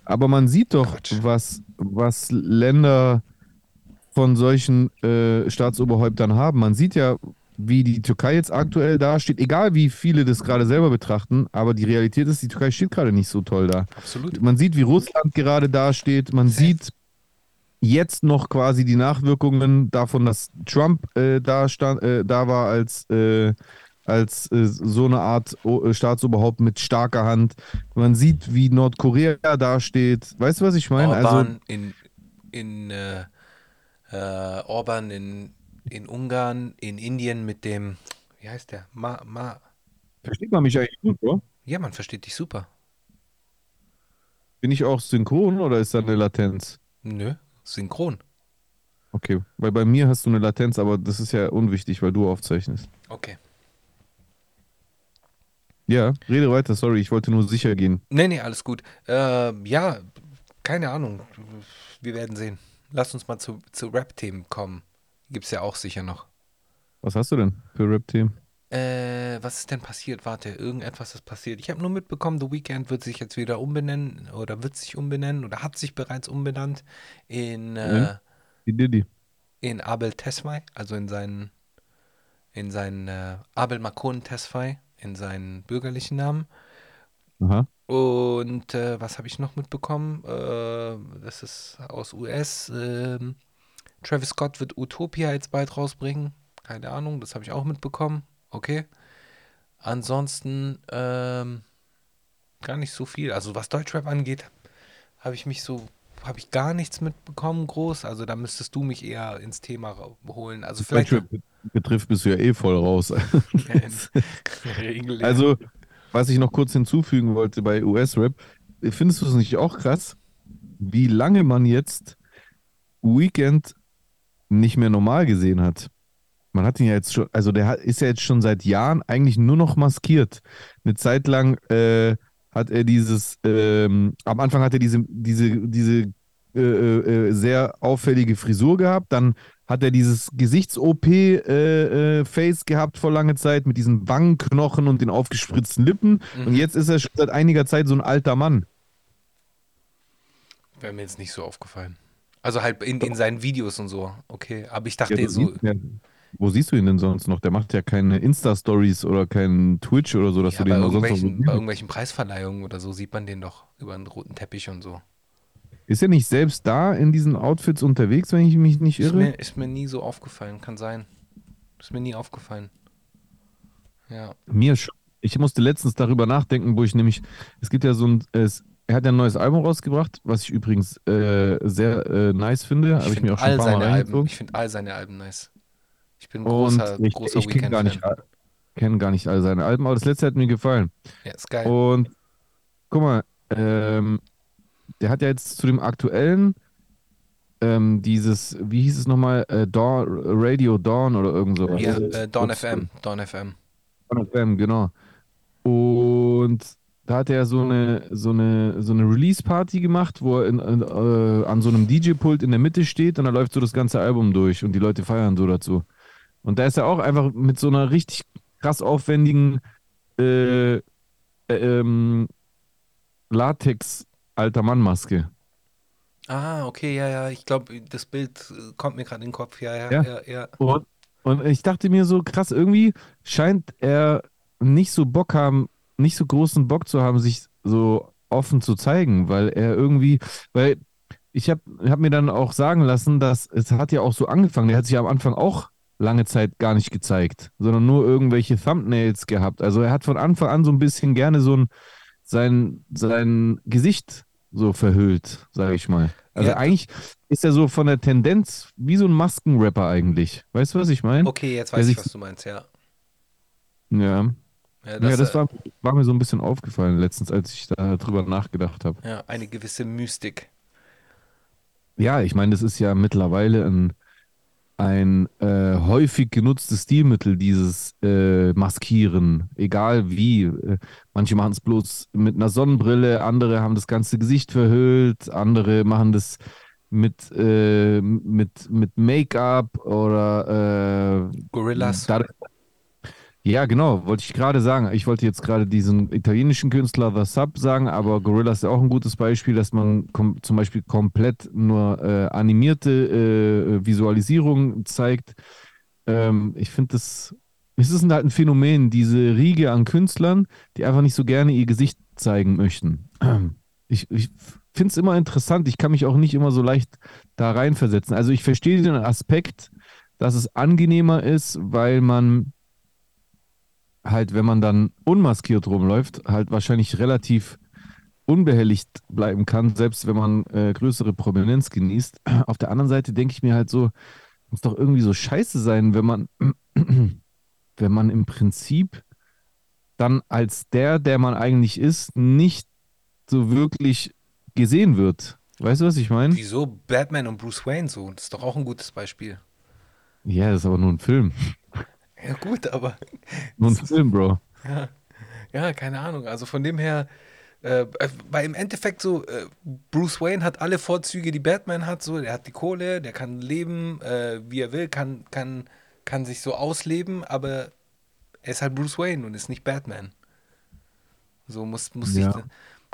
[SPEAKER 3] Aber man sieht doch,
[SPEAKER 2] Quatsch.
[SPEAKER 3] was, was Länder von solchen äh, Staatsoberhäuptern haben. Man sieht ja, wie die Türkei jetzt aktuell dasteht, egal wie viele das gerade selber betrachten, aber die Realität ist, die Türkei steht gerade nicht so toll da.
[SPEAKER 2] Absolut.
[SPEAKER 3] Man sieht, wie Russland gerade dasteht. Man sieht jetzt noch quasi die Nachwirkungen davon, dass Trump äh, da, stand, äh, da war als, äh, als äh, so eine Art O- äh, Staatsoberhaupt mit starker Hand. Man sieht, wie Nordkorea dasteht. Weißt du, was ich meine? Also,
[SPEAKER 2] in, in äh, Orban in, in Ungarn, in Indien mit dem, wie heißt der? Ma, Ma.
[SPEAKER 3] versteht man mich eigentlich gut, oder?
[SPEAKER 2] Ja, man versteht dich super.
[SPEAKER 3] Bin ich auch synchron oder ist da eine Latenz?
[SPEAKER 2] Nö, synchron.
[SPEAKER 3] Okay, weil bei mir hast du eine Latenz, aber das ist ja unwichtig, weil du aufzeichnest.
[SPEAKER 2] Okay.
[SPEAKER 3] Ja, rede weiter, sorry, ich wollte nur sicher gehen.
[SPEAKER 2] Nee, nee, alles gut. Äh, ja, keine Ahnung. Wir werden sehen. Lass uns mal zu, zu Rap-Themen kommen. Gibt's ja auch sicher noch.
[SPEAKER 3] Was hast du denn für Rap-Themen?
[SPEAKER 2] Äh, was ist denn passiert? Warte, irgendetwas ist passiert. Ich habe nur mitbekommen, The Weeknd wird sich jetzt wieder umbenennen oder wird sich umbenennen oder hat sich bereits umbenannt in, äh.
[SPEAKER 3] Die Diddy.
[SPEAKER 2] in Abel Tesfaye, also in seinen, in seinen äh, Abel Makon Tesfaye, in seinen bürgerlichen Namen.
[SPEAKER 3] Aha.
[SPEAKER 2] Und äh, was habe ich noch mitbekommen? Äh, das ist aus US. ähm, Travis Scott wird Utopia jetzt bald rausbringen. Keine Ahnung, das habe ich auch mitbekommen. Okay. Ansonsten ähm, gar nicht so viel. Also was Deutschrap angeht, habe ich mich so, habe ich gar nichts mitbekommen groß. Also da müsstest du mich eher ins Thema holen. Also vielleicht
[SPEAKER 3] Deutschrap betrifft, bist du ja eh voll raus. Also, was ich noch kurz hinzufügen wollte bei US-Rap, findest du es nicht auch krass, wie lange man jetzt Weekend nicht mehr normal gesehen hat? Man hat ihn ja jetzt schon, also der ist ja jetzt schon seit Jahren eigentlich nur noch maskiert. Eine Zeit lang äh, hat er dieses, ähm, am Anfang hat er diese, diese, diese äh, äh, sehr auffällige Frisur gehabt, dann hat er dieses Gesichts-OP-Face äh, äh, gehabt vor langer Zeit mit diesen Wangenknochen und den aufgespritzten Lippen.
[SPEAKER 2] Mhm.
[SPEAKER 3] Und jetzt ist er schon seit einiger Zeit so ein alter Mann.
[SPEAKER 2] Wäre mir jetzt nicht so aufgefallen. Also halt in, in seinen Videos und so. Okay, aber ich dachte
[SPEAKER 3] Ja,
[SPEAKER 2] so,
[SPEAKER 3] ja, wo siehst du ihn denn sonst noch? Der macht ja keine Insta-Stories oder keinen Twitch oder so, dass
[SPEAKER 2] ja,
[SPEAKER 3] du den noch sonst noch
[SPEAKER 2] bei irgendwelchen Preisverleihungen oder so sieht man den doch über einen roten Teppich und so.
[SPEAKER 3] Ist er nicht selbst da in diesen Outfits unterwegs, wenn ich mich nicht
[SPEAKER 2] Ist
[SPEAKER 3] irre?
[SPEAKER 2] mir, ist mir nie so aufgefallen, kann sein. Ist mir nie aufgefallen. Ja.
[SPEAKER 3] Mir schon. Ich musste letztens darüber nachdenken, wo ich nämlich, es gibt ja so ein, es, er hat ja ein neues Album rausgebracht, was ich übrigens äh, sehr äh, nice finde. Habe ich,
[SPEAKER 2] find
[SPEAKER 3] mir auch schon ein
[SPEAKER 2] all
[SPEAKER 3] paar Mal
[SPEAKER 2] seine Alben,
[SPEAKER 3] reingezogen.
[SPEAKER 2] ich finde all seine Alben nice. Ich bin großer,
[SPEAKER 3] ich,
[SPEAKER 2] großer
[SPEAKER 3] ich kenne gar, nicht
[SPEAKER 2] Weekend-Fan.
[SPEAKER 3] all- kenn gar nicht all seine Alben, aber das letzte hat mir gefallen.
[SPEAKER 2] Ja, ist geil.
[SPEAKER 3] Und guck mal, ähm, der hat ja jetzt zu dem aktuellen ähm, dieses, wie hieß es nochmal, äh, Dawn, Radio Dawn oder irgend sowas.
[SPEAKER 2] ja, äh, Dawn
[SPEAKER 3] Das-
[SPEAKER 2] FM, Dawn FM.
[SPEAKER 3] Dawn FM, genau. Und da hat er so eine, so eine, so eine Release-Party gemacht, wo er in, in, äh, an so einem DJ-Pult in der Mitte steht und da läuft so das ganze Album durch und die Leute feiern so dazu. Und da ist er auch einfach mit so einer richtig krass aufwendigen äh, äh, ähm, Latex-alter Mann-Maske.
[SPEAKER 2] Ah, okay, ja, ja. Ich glaube, das Bild äh, kommt mir gerade in den Kopf. Ja, ja,
[SPEAKER 3] Ja?
[SPEAKER 2] ja, ja.
[SPEAKER 3] Und, und ich dachte mir so, krass, irgendwie scheint er nicht so Bock haben, nicht so großen Bock zu haben, sich so offen zu zeigen, weil er irgendwie, weil ich habe hab mir dann auch sagen lassen, dass es hat ja auch so angefangen, der hat sich am Anfang auch lange Zeit gar nicht gezeigt, sondern nur irgendwelche Thumbnails gehabt. Also er hat von Anfang an so ein bisschen gerne so ein sein, sein Gesicht so verhüllt, sage ich mal. Also
[SPEAKER 2] Ja.
[SPEAKER 3] eigentlich ist er so von der Tendenz wie so ein Maskenrapper eigentlich. Weißt du, was ich meine?
[SPEAKER 2] Okay, jetzt weiß ich, was du meinst, ja.
[SPEAKER 3] Ja.
[SPEAKER 2] Ja,
[SPEAKER 3] ja, das
[SPEAKER 2] äh,
[SPEAKER 3] war, war mir so ein bisschen aufgefallen letztens, als ich da drüber nachgedacht habe.
[SPEAKER 2] ja, eine gewisse Mystik.
[SPEAKER 3] Ja, ich meine, das ist ja mittlerweile ein, ein äh, häufig genutztes Stilmittel, dieses äh, Maskieren, egal wie. Äh, manche machen es bloß mit einer Sonnenbrille, andere haben das ganze Gesicht verhüllt, andere machen das mit, äh, mit, mit Make-up oder äh,
[SPEAKER 2] Gorillas.
[SPEAKER 3] da, ja, genau, wollte ich gerade sagen. Ich wollte jetzt gerade diesen italienischen Künstler The Sub sagen, aber Gorillaz ist ja auch ein gutes Beispiel, dass man zum Beispiel komplett nur äh, animierte äh, Visualisierungen zeigt. Ähm, ich finde das, es ist halt ein Phänomen, diese Riege an Künstlern, die einfach nicht so gerne ihr Gesicht zeigen möchten. Ich, ich finde es immer interessant, ich kann mich auch nicht immer so leicht da reinversetzen. Also ich verstehe den Aspekt, dass es angenehmer ist, weil man halt, wenn man dann unmaskiert rumläuft, halt wahrscheinlich relativ unbehelligt bleiben kann, selbst wenn man äh, größere Prominenz genießt. Auf der anderen Seite denke ich mir halt so, muss doch irgendwie so scheiße sein, wenn man, wenn man im Prinzip dann als der, der man eigentlich ist, nicht so wirklich gesehen wird. Weißt du, was ich meine?
[SPEAKER 2] Wieso Batman und Bruce Wayne so? Das ist doch auch ein gutes Beispiel.
[SPEAKER 3] Ja, das ist aber nur ein Film.
[SPEAKER 2] Ja, gut, aber
[SPEAKER 3] Nur ein Film, Bro.
[SPEAKER 2] ja, ja, keine Ahnung. Also von dem her, äh, weil im Endeffekt so, äh, Bruce Wayne hat alle Vorzüge, die Batman hat. So, der hat die Kohle, der kann leben, äh, wie er will, kann, kann, kann sich so ausleben, aber er ist halt Bruce Wayne und ist nicht Batman. So muss, muss
[SPEAKER 3] Ja.
[SPEAKER 2] sich.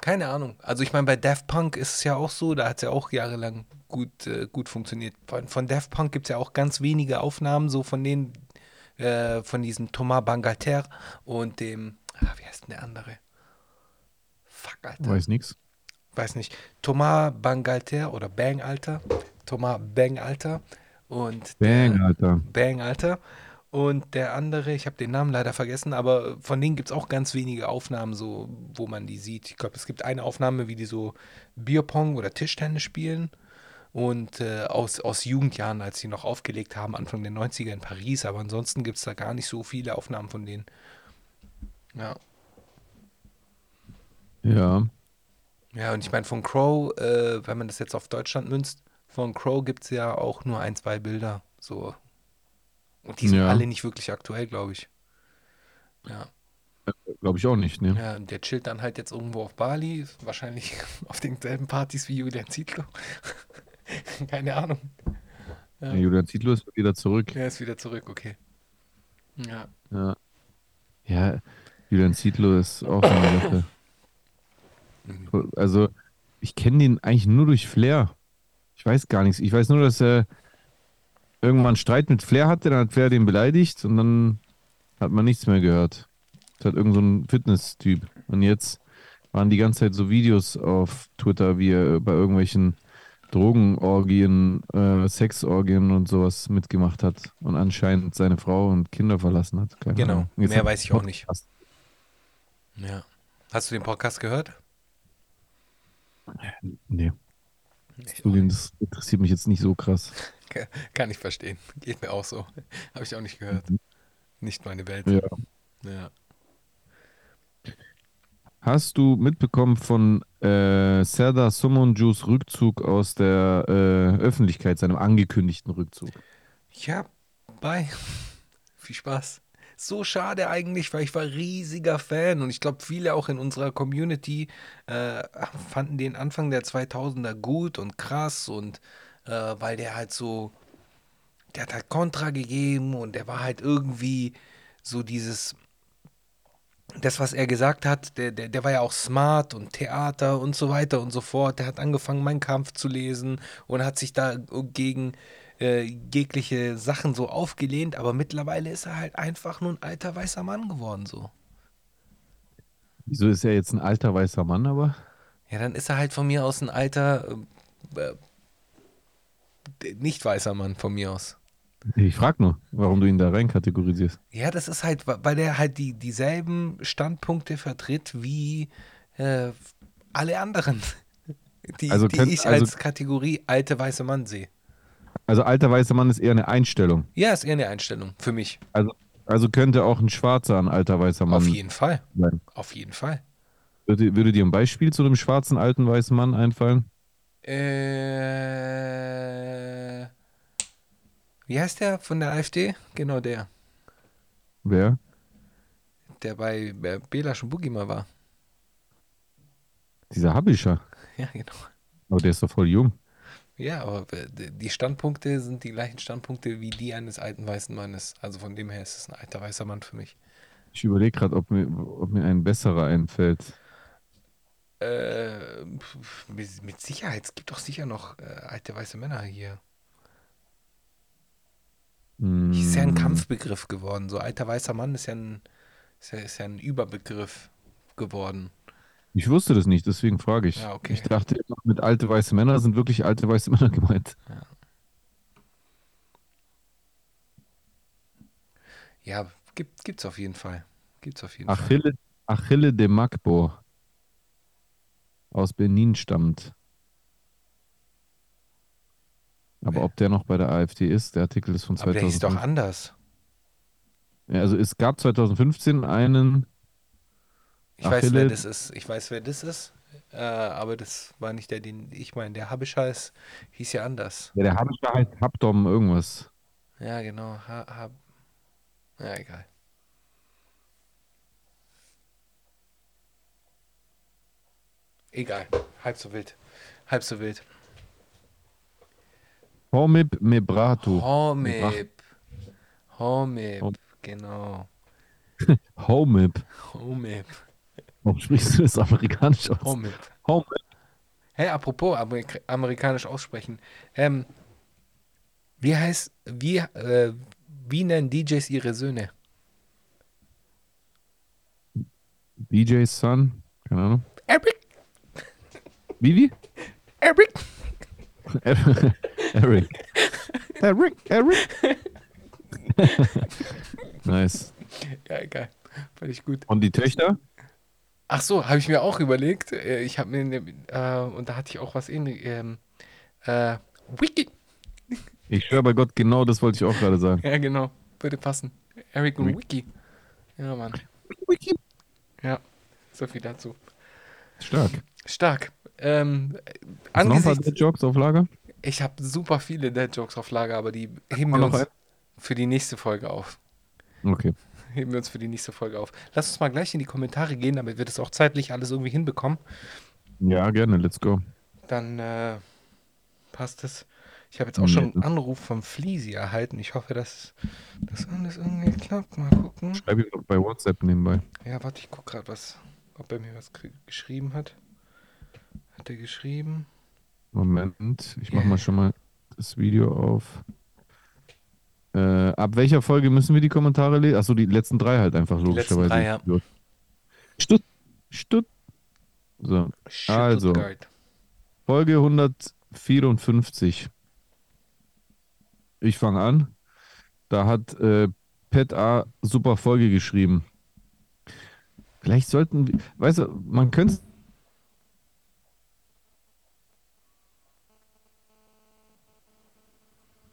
[SPEAKER 2] Keine Ahnung. Also ich meine, bei Daft Punk ist es ja auch so, da hat es ja auch jahrelang gut, äh, gut funktioniert. Von, von Daft Punk gibt es ja auch ganz wenige Aufnahmen, so von denen, äh, von diesem Thomas Bangalter und dem, ah, wie heißt denn der andere? Fuck, Alter.
[SPEAKER 3] Weiß nix.
[SPEAKER 2] Weiß nicht. Thomas Bangalter oder Bang Alter. Thomas Bang Alter und der-
[SPEAKER 3] Bang, Alter.
[SPEAKER 2] Bang, Alter. Und der andere, ich habe den Namen leider vergessen, aber von denen gibt es auch ganz wenige Aufnahmen, so, wo man die sieht. Ich glaube, es gibt eine Aufnahme, wie die so Bierpong oder Tischtennis spielen. Und äh, aus, aus Jugendjahren, als sie noch aufgelegt haben, Anfang der 90er in Paris. Aber ansonsten gibt es da gar nicht so viele Aufnahmen von denen. Ja.
[SPEAKER 3] Ja.
[SPEAKER 2] Ja, und ich meine, von Crow, äh, wenn man das jetzt auf Deutschland münzt, von Crow gibt es ja auch nur ein, zwei Bilder. So. Und die sind
[SPEAKER 3] Ja.
[SPEAKER 2] alle nicht wirklich aktuell, glaube ich. Ja.
[SPEAKER 3] Glaube ich auch nicht, ne?
[SPEAKER 2] Ja, der chillt dann halt jetzt irgendwo auf Bali, wahrscheinlich auf denselben Partys wie Julian Zietlow. Keine Ahnung. Ja.
[SPEAKER 3] Julian Zietlow ist wieder zurück.
[SPEAKER 2] Er ist wieder zurück, okay. Ja.
[SPEAKER 3] Ja. Ja, Julian Zietlow ist auch eine Sache. Also, ich kenne den eigentlich nur durch Flair. Ich weiß gar nichts. Ich weiß nur, dass er irgendwann Streit mit Flair hatte, dann hat Flair den beleidigt und dann hat man nichts mehr gehört. Das hat irgend so ein Fitness-Typ. Und jetzt waren die ganze Zeit so Videos auf Twitter, wie er bei irgendwelchen Drogenorgien, äh, Sexorgien und sowas mitgemacht hat und anscheinend seine Frau und Kinder verlassen hat. Keine
[SPEAKER 2] Genau.
[SPEAKER 3] Ahnung.
[SPEAKER 2] Mehr weiß ich auch nicht. Ja. Hast du den Podcast gehört?
[SPEAKER 3] Nee, zugeben, das interessiert mich jetzt nicht so krass.
[SPEAKER 2] Kann ich verstehen. Geht mir auch so. Habe ich auch nicht gehört. Nicht meine Welt.
[SPEAKER 3] Ja.
[SPEAKER 2] Ja.
[SPEAKER 3] Hast du mitbekommen von äh, Serdar Somuncu's Rückzug aus der äh, Öffentlichkeit, seinem angekündigten Rückzug?
[SPEAKER 2] Ja, bye. Viel Spaß. So schade eigentlich, weil ich war riesiger Fan und ich glaube, viele auch in unserer Community äh, fanden den Anfang der 2000er gut und krass und äh, weil der halt so, der hat halt Kontra gegeben und der war halt irgendwie so dieses, das, was er gesagt hat, der, der, der war ja auch smart und Theater und so weiter und so fort. Der hat angefangen, meinen Kampf zu lesen und hat sich da gegen äh, jegliche Sachen so aufgelehnt, aber mittlerweile ist er halt einfach nur ein alter weißer Mann geworden, so.
[SPEAKER 3] Wieso ist er jetzt ein alter weißer Mann, aber?
[SPEAKER 2] Ja, dann ist er halt von mir aus ein alter, äh, äh, nicht weißer Mann von mir aus.
[SPEAKER 3] Ich frage nur, warum du ihn da rein kategorisierst.
[SPEAKER 2] Ja, das ist halt, weil der halt die, dieselben Standpunkte vertritt wie äh, alle anderen, die,
[SPEAKER 3] Also
[SPEAKER 2] die
[SPEAKER 3] könnt-
[SPEAKER 2] ich
[SPEAKER 3] also-
[SPEAKER 2] als Kategorie alte weiße Mann sehe.
[SPEAKER 3] Also alter weißer Mann ist eher eine Einstellung.
[SPEAKER 2] Ja, ist eher eine Einstellung für mich.
[SPEAKER 3] Also, also könnte auch ein Schwarzer ein alter weißer Mann
[SPEAKER 2] Auf jeden Fall.
[SPEAKER 3] sein.
[SPEAKER 2] Auf jeden Fall.
[SPEAKER 3] Würde, würde dir ein Beispiel zu einem schwarzen alten weißen Mann einfallen?
[SPEAKER 2] Äh, wie heißt der von der AfD? Genau der,
[SPEAKER 3] Wer?
[SPEAKER 2] der bei Belasch und Boogie mal war.
[SPEAKER 3] Dieser Habischer.
[SPEAKER 2] Ja, genau.
[SPEAKER 3] Aber der ist doch voll jung.
[SPEAKER 2] Ja, aber die Standpunkte sind die gleichen Standpunkte wie die eines alten weißen Mannes. Also von dem her ist es ein alter weißer Mann für mich.
[SPEAKER 3] Ich überlege gerade, ob mir, ob mir ein besserer einfällt.
[SPEAKER 2] Äh, mit Sicherheit. Es gibt doch sicher noch äh, alte weiße Männer hier. Ist ja ein
[SPEAKER 3] Hm,
[SPEAKER 2] Kampfbegriff geworden. So alter weißer Mann ist ja ein, ist ja, ist ja ein Überbegriff geworden.
[SPEAKER 3] Ich wusste das nicht, deswegen frage ich.
[SPEAKER 2] Ja, okay.
[SPEAKER 3] Ich dachte, immer, mit alte weiße Männer sind wirklich alte weiße Männer gemeint.
[SPEAKER 2] Ja, gibt, gibt's auf jeden Fall. Gibt's auf jeden Fall.
[SPEAKER 3] Achille, Achille de Magbo aus Benin stammt. Aber ob der noch bei der AfD ist, der Artikel ist von
[SPEAKER 2] Aber der hieß doch
[SPEAKER 3] 2005.
[SPEAKER 2] anders.
[SPEAKER 3] Ja, also es gab 2015 einen,
[SPEAKER 2] Ich weiß, wer
[SPEAKER 3] Achille-
[SPEAKER 2] das ist. Ich weiß, wer das ist. Äh, aber das war nicht der, den ich meine. Der Habischer ist, hieß ja anders.
[SPEAKER 3] ja, der Habischer heißt Habdom irgendwas.
[SPEAKER 2] Ja, genau. Ha, ha, ja, egal. Egal. Halb so wild. Halb so wild.
[SPEAKER 3] Homib Mebratu.
[SPEAKER 2] Homib. Homib.
[SPEAKER 3] Hom-
[SPEAKER 2] Genau.
[SPEAKER 3] Homib.
[SPEAKER 2] Homib.
[SPEAKER 3] Warum sprichst du das amerikanisch aus?
[SPEAKER 2] Homib.
[SPEAKER 3] Homib.
[SPEAKER 2] Hey, apropos Amerik amerikanisch aussprechen. Ähm, wie heißt, wie, äh, wie nennen DJs ihre Söhne?
[SPEAKER 3] DJ's Son. Keine Ahnung.
[SPEAKER 2] Eric,
[SPEAKER 3] Wie, wie?
[SPEAKER 2] Eric.
[SPEAKER 3] Eric. Eric, Eric. nice.
[SPEAKER 2] Ja, egal. Fand ich gut.
[SPEAKER 3] Und die Töchter?
[SPEAKER 2] Ach so, habe ich mir auch überlegt. Äh, Ich habe mir, äh, und da hatte ich auch was ähnliches. Ähm, äh, Wiki.
[SPEAKER 3] Ich schwöre bei Gott, genau das wollte ich auch gerade sagen.
[SPEAKER 2] Ja, genau. Würde passen. Eric und
[SPEAKER 3] Wiki.
[SPEAKER 2] Wiki. Ja, Mann. Ja, so viel dazu.
[SPEAKER 3] Stark.
[SPEAKER 2] Stark. Ähm,
[SPEAKER 3] Hast du noch ein paar
[SPEAKER 2] angesichts,
[SPEAKER 3] Jokes auf Lager?
[SPEAKER 2] Ich habe super viele Dead-Jokes auf Lager, aber die heben wir uns für die nächste Folge auf.
[SPEAKER 3] Okay.
[SPEAKER 2] Heben wir uns für die nächste Folge auf. Lass uns mal gleich in die Kommentare gehen, damit wir das auch zeitlich alles irgendwie hinbekommen.
[SPEAKER 3] Ja, gerne, let's go.
[SPEAKER 2] Dann äh, passt es. Ich habe jetzt auch schon einen Anruf vom Fleasy erhalten. Ich hoffe, dass das alles irgendwie klappt. Mal gucken.
[SPEAKER 3] Schreib ihm doch bei WhatsApp nebenbei.
[SPEAKER 2] Ja, warte, ich gucke gerade, was, ob er mir was geschrieben hat. Hat er geschrieben?
[SPEAKER 3] Moment, ich mach mal schon mal das Video auf. Äh, ab welcher Folge müssen wir die Kommentare lesen? Achso, die letzten drei halt einfach
[SPEAKER 2] letzten
[SPEAKER 3] logischerweise.
[SPEAKER 2] drei, ja.
[SPEAKER 3] Stutt, Stutt. So, Also. Folge 154. Ich fange an. Da hat äh, Pet A super Folge geschrieben. Vielleicht sollten wir, weißt du, man könnte.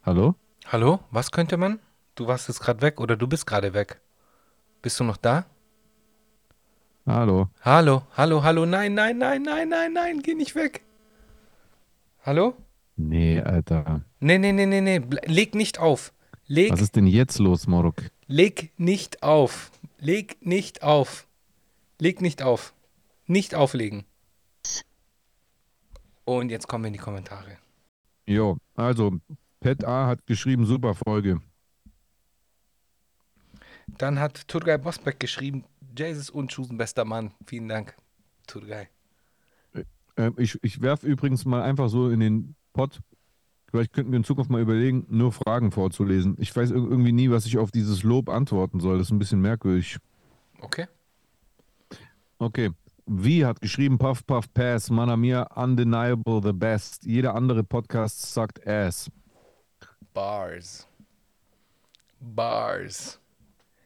[SPEAKER 3] Hallo?
[SPEAKER 2] Hallo, was könnte man? Du warst jetzt gerade weg oder du bist gerade weg. Bist du noch da?
[SPEAKER 3] Hallo.
[SPEAKER 2] Hallo, hallo, hallo, nein, nein, nein, nein, nein, nein, geh nicht weg. Hallo?
[SPEAKER 3] Nee, Alter.
[SPEAKER 2] Nee, nee, nee, nee, nee, leg nicht auf. Leg,
[SPEAKER 3] Was ist denn jetzt los, Morok?
[SPEAKER 2] leg nicht auf. Leg nicht auf. Leg nicht auf. Nicht auflegen. Und jetzt kommen wir in die Kommentare.
[SPEAKER 3] Jo, also, Pet A hat geschrieben, super Folge.
[SPEAKER 2] Dann hat Turgay Bosbeck geschrieben, Jesus und Schusen, bester Mann. Vielen Dank, Turgay.
[SPEAKER 3] Ähm, ich ich werfe übrigens mal einfach so in den Pott. Vielleicht könnten wir in Zukunft mal überlegen, nur Fragen vorzulesen. Ich weiß ir- irgendwie nie, was ich auf dieses Lob antworten soll. Das ist ein bisschen merkwürdig.
[SPEAKER 2] Okay.
[SPEAKER 3] Okay. Wie hat geschrieben, Puff Puff Pass, Mana Mia, undeniable, the best. Jeder andere Podcast sagt Ass.
[SPEAKER 2] Bars. Bars.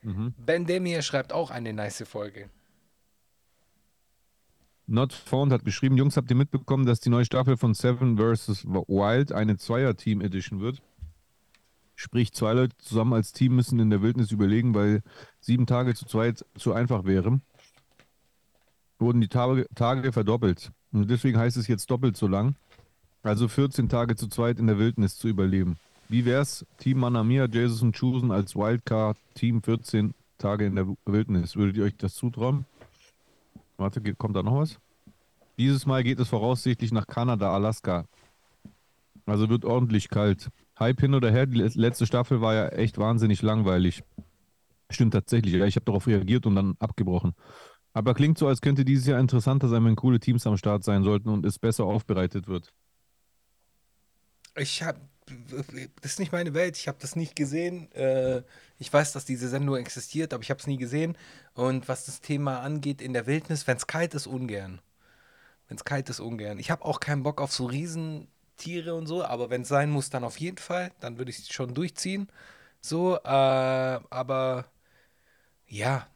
[SPEAKER 3] Mhm.
[SPEAKER 2] Ben Demir schreibt auch eine nice Folge.
[SPEAKER 3] Not Found hat geschrieben, Jungs, habt ihr mitbekommen, dass die neue Staffel von Seven vs. Wild eine Zweier-Team-Edition wird? Sprich, zwei Leute zusammen als Team müssen in der Wildnis überlegen, weil sieben Tage zu zweit zu einfach wäre. Wurden die Tage, Tage verdoppelt. Und deswegen heißt es jetzt doppelt so lang. Also 14 Tage zu zweit in der Wildnis zu überleben. Wie wär's? Team Manamia, und Chusen als Wildcard, Team 14 Tage in der Wildnis. Würdet ihr euch das zutrauen? Warte, kommt da noch was? Dieses Mal geht es voraussichtlich nach Kanada, Alaska. Also wird ordentlich kalt. Hype hin oder her, die letzte Staffel war ja echt wahnsinnig langweilig. Stimmt tatsächlich, ja, ich habe darauf reagiert und dann abgebrochen. Aber klingt so, als könnte dieses Jahr interessanter sein, wenn coole Teams am Start sein sollten und es besser aufbereitet wird.
[SPEAKER 2] Ich habe, das ist nicht meine Welt, ich habe das nicht gesehen. Äh, ich weiß, dass diese Sendung existiert, aber ich habe es nie gesehen. Und was das Thema angeht in der Wildnis, wenn es kalt ist, ungern. Wenn es kalt ist, ungern. Ich habe auch keinen Bock auf so Riesentiere und so, aber wenn es sein muss, dann auf jeden Fall. Dann würde ich es schon durchziehen. So, äh, aber ja,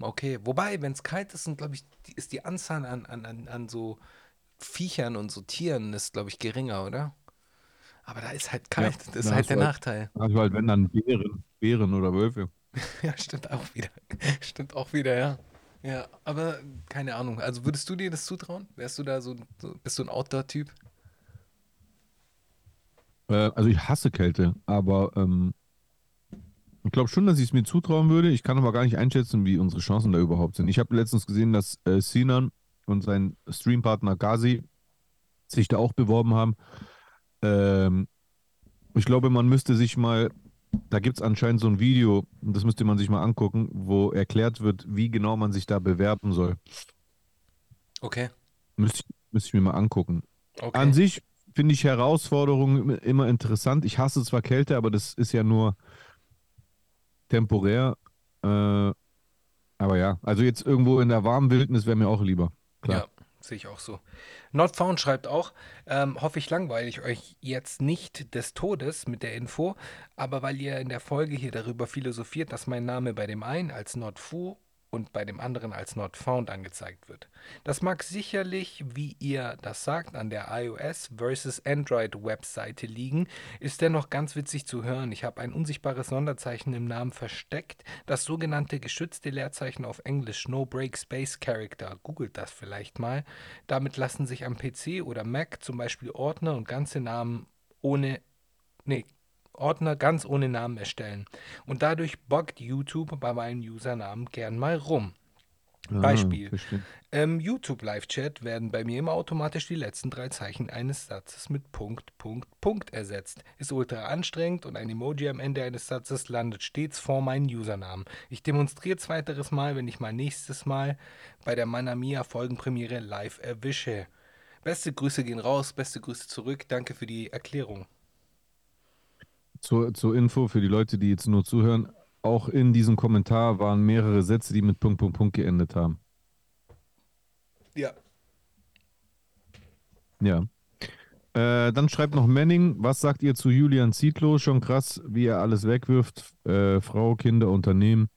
[SPEAKER 2] okay. Wobei, wenn es kalt ist, glaube ich, ist die Anzahl an, an, an, an so Viechern und so Tieren ist, glaube ich, geringer, oder? Aber da ist halt kalt. das ist halt der
[SPEAKER 3] halt-
[SPEAKER 2] Nachteil.
[SPEAKER 3] Also halt, wenn dann Bären, Bären oder Wölfe.
[SPEAKER 2] Ja, stimmt auch wieder. Stimmt auch wieder, ja. Ja, aber keine Ahnung. Also würdest du dir das zutrauen? Wärst du da so, so bist du ein Outdoor-Typ?
[SPEAKER 3] Äh, also ich hasse Kälte, aber ähm, ich glaube schon, dass ich es mir zutrauen würde. Ich kann aber gar nicht einschätzen, wie unsere Chancen da überhaupt sind. Ich habe letztens gesehen, dass äh, Sinan und sein Streampartner Gazi sich da auch beworben haben. Ähm, ich glaube, man müsste sich mal, da gibt es anscheinend so ein Video, das müsste man sich mal angucken, wo erklärt wird, wie genau man sich da bewerben soll.
[SPEAKER 2] Okay.
[SPEAKER 3] Müsste ich, müsste ich mir mal angucken.
[SPEAKER 2] Okay.
[SPEAKER 3] An sich finde ich Herausforderungen immer interessant. Ich hasse zwar Kälte, aber das ist ja nur temporär. Äh, aber ja, also jetzt irgendwo in der warmen Wildnis wäre mir auch lieber. Klar.
[SPEAKER 2] Ja, sehe ich auch so. Notfound schreibt auch, ähm, hoffe ich langweile ich euch jetzt nicht des Todes mit der Info, aber weil ihr in der Folge hier darüber philosophiert, dass mein Name bei dem einen als Notfu und bei dem anderen als Not Found angezeigt wird. Das mag sicherlich, wie ihr das sagt, an der iOS versus Android Webseite liegen, ist dennoch ganz witzig zu hören. Ich habe ein unsichtbares Sonderzeichen im Namen versteckt, das sogenannte geschützte Leerzeichen auf Englisch No Break Space Character. Googelt das vielleicht mal. Damit lassen sich am PC oder Mac zum Beispiel Ordner und ganze Namen ohne, nee, Ordner ganz ohne Namen erstellen. Und dadurch buggt YouTube bei meinen Usernamen gern mal rum.
[SPEAKER 3] Ah,
[SPEAKER 2] Beispiel. Im YouTube Live-Chat werden bei mir immer automatisch die letzten drei Zeichen eines Satzes mit Punkt, Punkt, Punkt ersetzt. Ist ultra anstrengend und ein Emoji am Ende eines Satzes landet stets vor meinen Usernamen. Ich demonstriere es weiteres Mal, wenn ich mal nächstes Mal bei der Manamia Folgenpremiere live erwische. Beste Grüße gehen raus, beste Grüße zurück. Danke für die Erklärung.
[SPEAKER 3] Zur, zur Info für die Leute, die jetzt nur zuhören, auch in diesem Kommentar waren mehrere Sätze, die mit Punkt, Punkt, Punkt geendet haben.
[SPEAKER 2] Ja.
[SPEAKER 3] Ja. Äh, dann schreibt noch Manning, was sagt ihr zu Julian Zietlow? Schon krass, wie er alles wegwirft. Äh, Frau, Kinder, Unternehmen.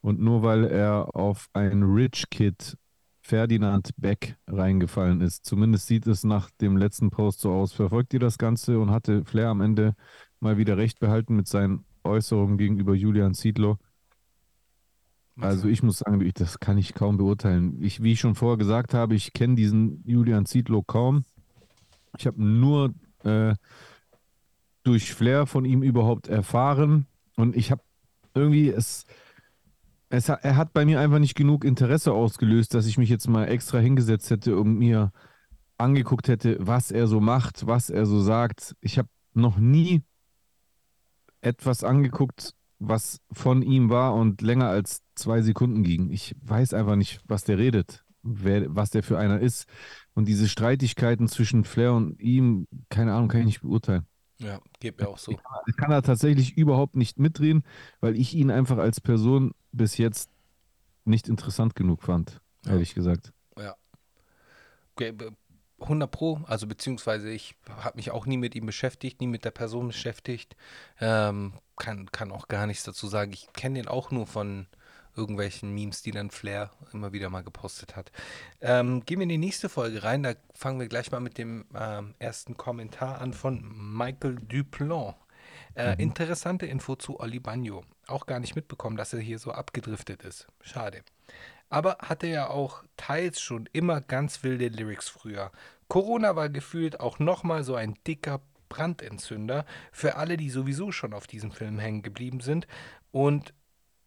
[SPEAKER 3] Und nur weil er auf ein Rich Kid Ferdinand Beck reingefallen ist. Zumindest sieht es nach dem letzten Post so aus. Verfolgt ihr das Ganze und hatte Flair am Ende mal wieder recht behalten mit seinen Äußerungen gegenüber Julian Zietlow? Also ich muss sagen, ich, das kann ich kaum beurteilen. Ich, wie ich schon vorher gesagt habe, ich kenne diesen Julian Zietlow kaum. Ich habe nur äh, durch Flair von ihm überhaupt erfahren und ich habe irgendwie es, es er hat bei mir einfach nicht genug Interesse ausgelöst, dass ich mich jetzt mal extra hingesetzt hätte und mir angeguckt hätte, was er so macht, was er so sagt. Ich habe noch nie etwas angeguckt, was von ihm war und länger als zwei Sekunden ging. Ich weiß einfach nicht, was der redet, wer, was der für einer ist. Und diese Streitigkeiten zwischen Flair und ihm, keine Ahnung, kann ich nicht beurteilen.
[SPEAKER 2] Ja, geht mir auch so.
[SPEAKER 3] Ich kann da tatsächlich überhaupt nicht mitreden, weil ich ihn einfach als Person bis jetzt nicht interessant genug fand. ehrlich gesagt.
[SPEAKER 2] Ja. Okay, 100 Pro, also beziehungsweise ich habe mich auch nie mit ihm beschäftigt, nie mit der Person beschäftigt. Ähm, kann, kann auch gar nichts dazu sagen. Ich kenne den auch nur von irgendwelchen Memes, die dann Flair immer wieder mal gepostet hat. Ähm, gehen wir in die nächste Folge rein. Da fangen wir gleich mal mit dem ähm, ersten Kommentar an von Michael Duplan. Äh, Interessante Info zu Oli Bagno. Auch gar nicht mitbekommen, dass er hier so abgedriftet ist. Schade. Aber hatte ja auch teils schon immer ganz wilde Lyrics früher. Corona war gefühlt auch nochmal so ein dicker Brandentzünder für alle, die sowieso schon auf diesem Film hängen geblieben sind und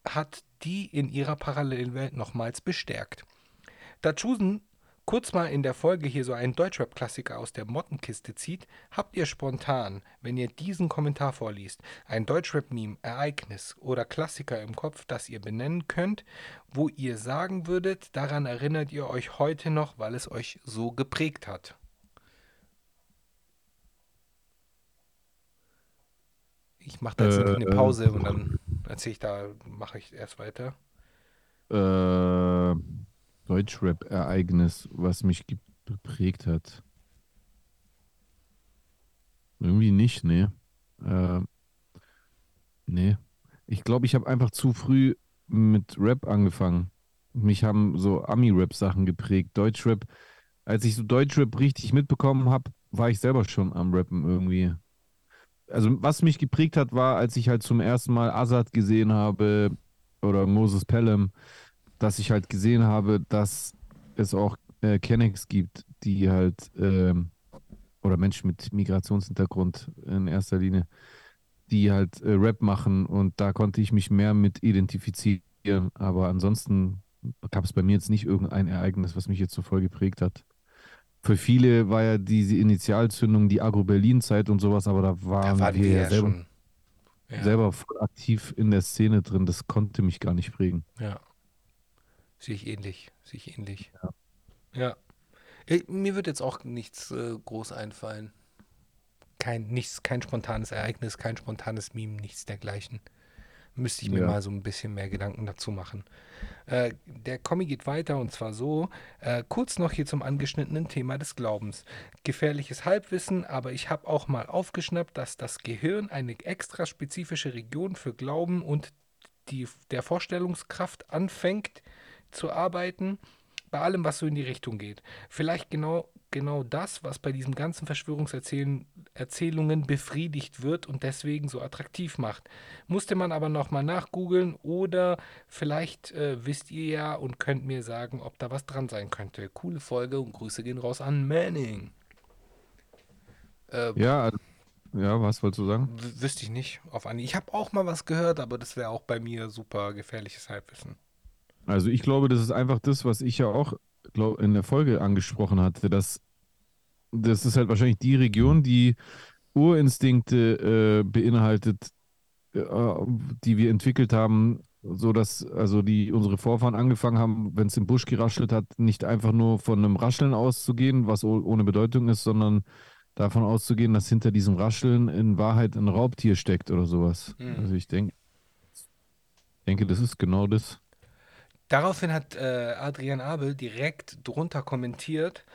[SPEAKER 2] hat die in ihrer Parallelwelt nochmals bestärkt. Da Chusen kurz mal in der Folge hier so einen Deutschrap-Klassiker aus der Mottenkiste zieht, habt ihr spontan, wenn ihr diesen Kommentar vorliest, ein Deutschrap-Meme, Ereignis oder Klassiker im Kopf, das ihr benennen könnt, wo ihr sagen würdet, daran erinnert ihr euch heute noch, weil es euch so geprägt hat. Ich mache da jetzt
[SPEAKER 3] Äh,
[SPEAKER 2] eine Pause und dann erzähle ich da, mache ich erst weiter.
[SPEAKER 3] Äh, Deutschrap-Ereignis, was mich ge- geprägt hat. Irgendwie nicht, nee. Äh, nee. Ich glaube, ich habe einfach zu früh mit Rap angefangen. Mich haben so Ami-Rap-Sachen geprägt. Deutschrap, als ich so Deutschrap richtig mitbekommen habe, war ich selber schon am Rappen irgendwie. Also, was mich geprägt hat, war, als ich halt zum ersten Mal Azad gesehen habe oder Moses Pelham, dass ich halt gesehen habe, dass es auch äh, Kennex gibt, die halt, ähm, oder Menschen mit Migrationshintergrund in erster Linie, die halt äh, Rap machen und da konnte ich mich mehr mit identifizieren. Aber ansonsten gab es bei mir jetzt nicht irgendein Ereignis, was mich jetzt so voll geprägt hat. Für viele war ja diese Initialzündung die Agro-Berlin-Zeit und sowas, aber da
[SPEAKER 2] Da
[SPEAKER 3] waren
[SPEAKER 2] waren
[SPEAKER 3] wir
[SPEAKER 2] wir
[SPEAKER 3] ja
[SPEAKER 2] ja
[SPEAKER 3] selber,
[SPEAKER 2] schon. Ja.
[SPEAKER 3] selber voll aktiv in der Szene drin. Das konnte mich gar nicht prägen.
[SPEAKER 2] Ja. Sehe ich ähnlich. Sehe ich ähnlich. Ja. Eh, Mir wird jetzt auch nichts äh, groß einfallen. Kein, nichts, kein spontanes Ereignis, kein spontanes Meme, nichts dergleichen. Müsste ich mir
[SPEAKER 3] Ja.
[SPEAKER 2] mal so ein bisschen mehr Gedanken dazu machen. Äh, der Kommi geht weiter und zwar so: äh, kurz noch hier zum angeschnittenen Thema des Glaubens. Gefährliches Halbwissen, aber ich habe auch mal aufgeschnappt, dass das Gehirn eine extra spezifische Region für Glauben und die, der Vorstellungskraft anfängt zu arbeiten, bei allem, was so in die Richtung geht. Vielleicht genau, genau das, was bei diesen ganzen Verschwörungserzählungen befriedigt wird und deswegen so attraktiv macht. Musste man aber nochmal nachgoogeln oder vielleicht äh, wisst ihr ja und könnt mir sagen, ob da was dran sein könnte. Coole Folge und Grüße gehen raus an Manning. Äh,
[SPEAKER 3] Ja, also- ja, was wolltest du sagen?
[SPEAKER 2] Wüsste ich nicht auf Anhieb. Ich habe auch mal was gehört, aber das wäre auch bei mir super gefährliches Halbwissen.
[SPEAKER 3] Also ich glaube, das ist einfach das, was ich ja auch glaub, in der Folge angesprochen hatte, dass das ist halt wahrscheinlich die Region, die Urinstinkte äh, beinhaltet, äh, die wir entwickelt haben, so dass also die unsere Vorfahren angefangen haben, wenn es im Busch geraschelt hat, nicht einfach nur von einem Rascheln auszugehen, was oh- ohne Bedeutung ist, sondern davon auszugehen, dass hinter diesem Rascheln in Wahrheit ein Raubtier steckt oder sowas.
[SPEAKER 2] Mhm.
[SPEAKER 3] Also ich denke, denke, das ist genau das.
[SPEAKER 2] Daraufhin hat äh, Adrian Abel direkt drunter kommentiert,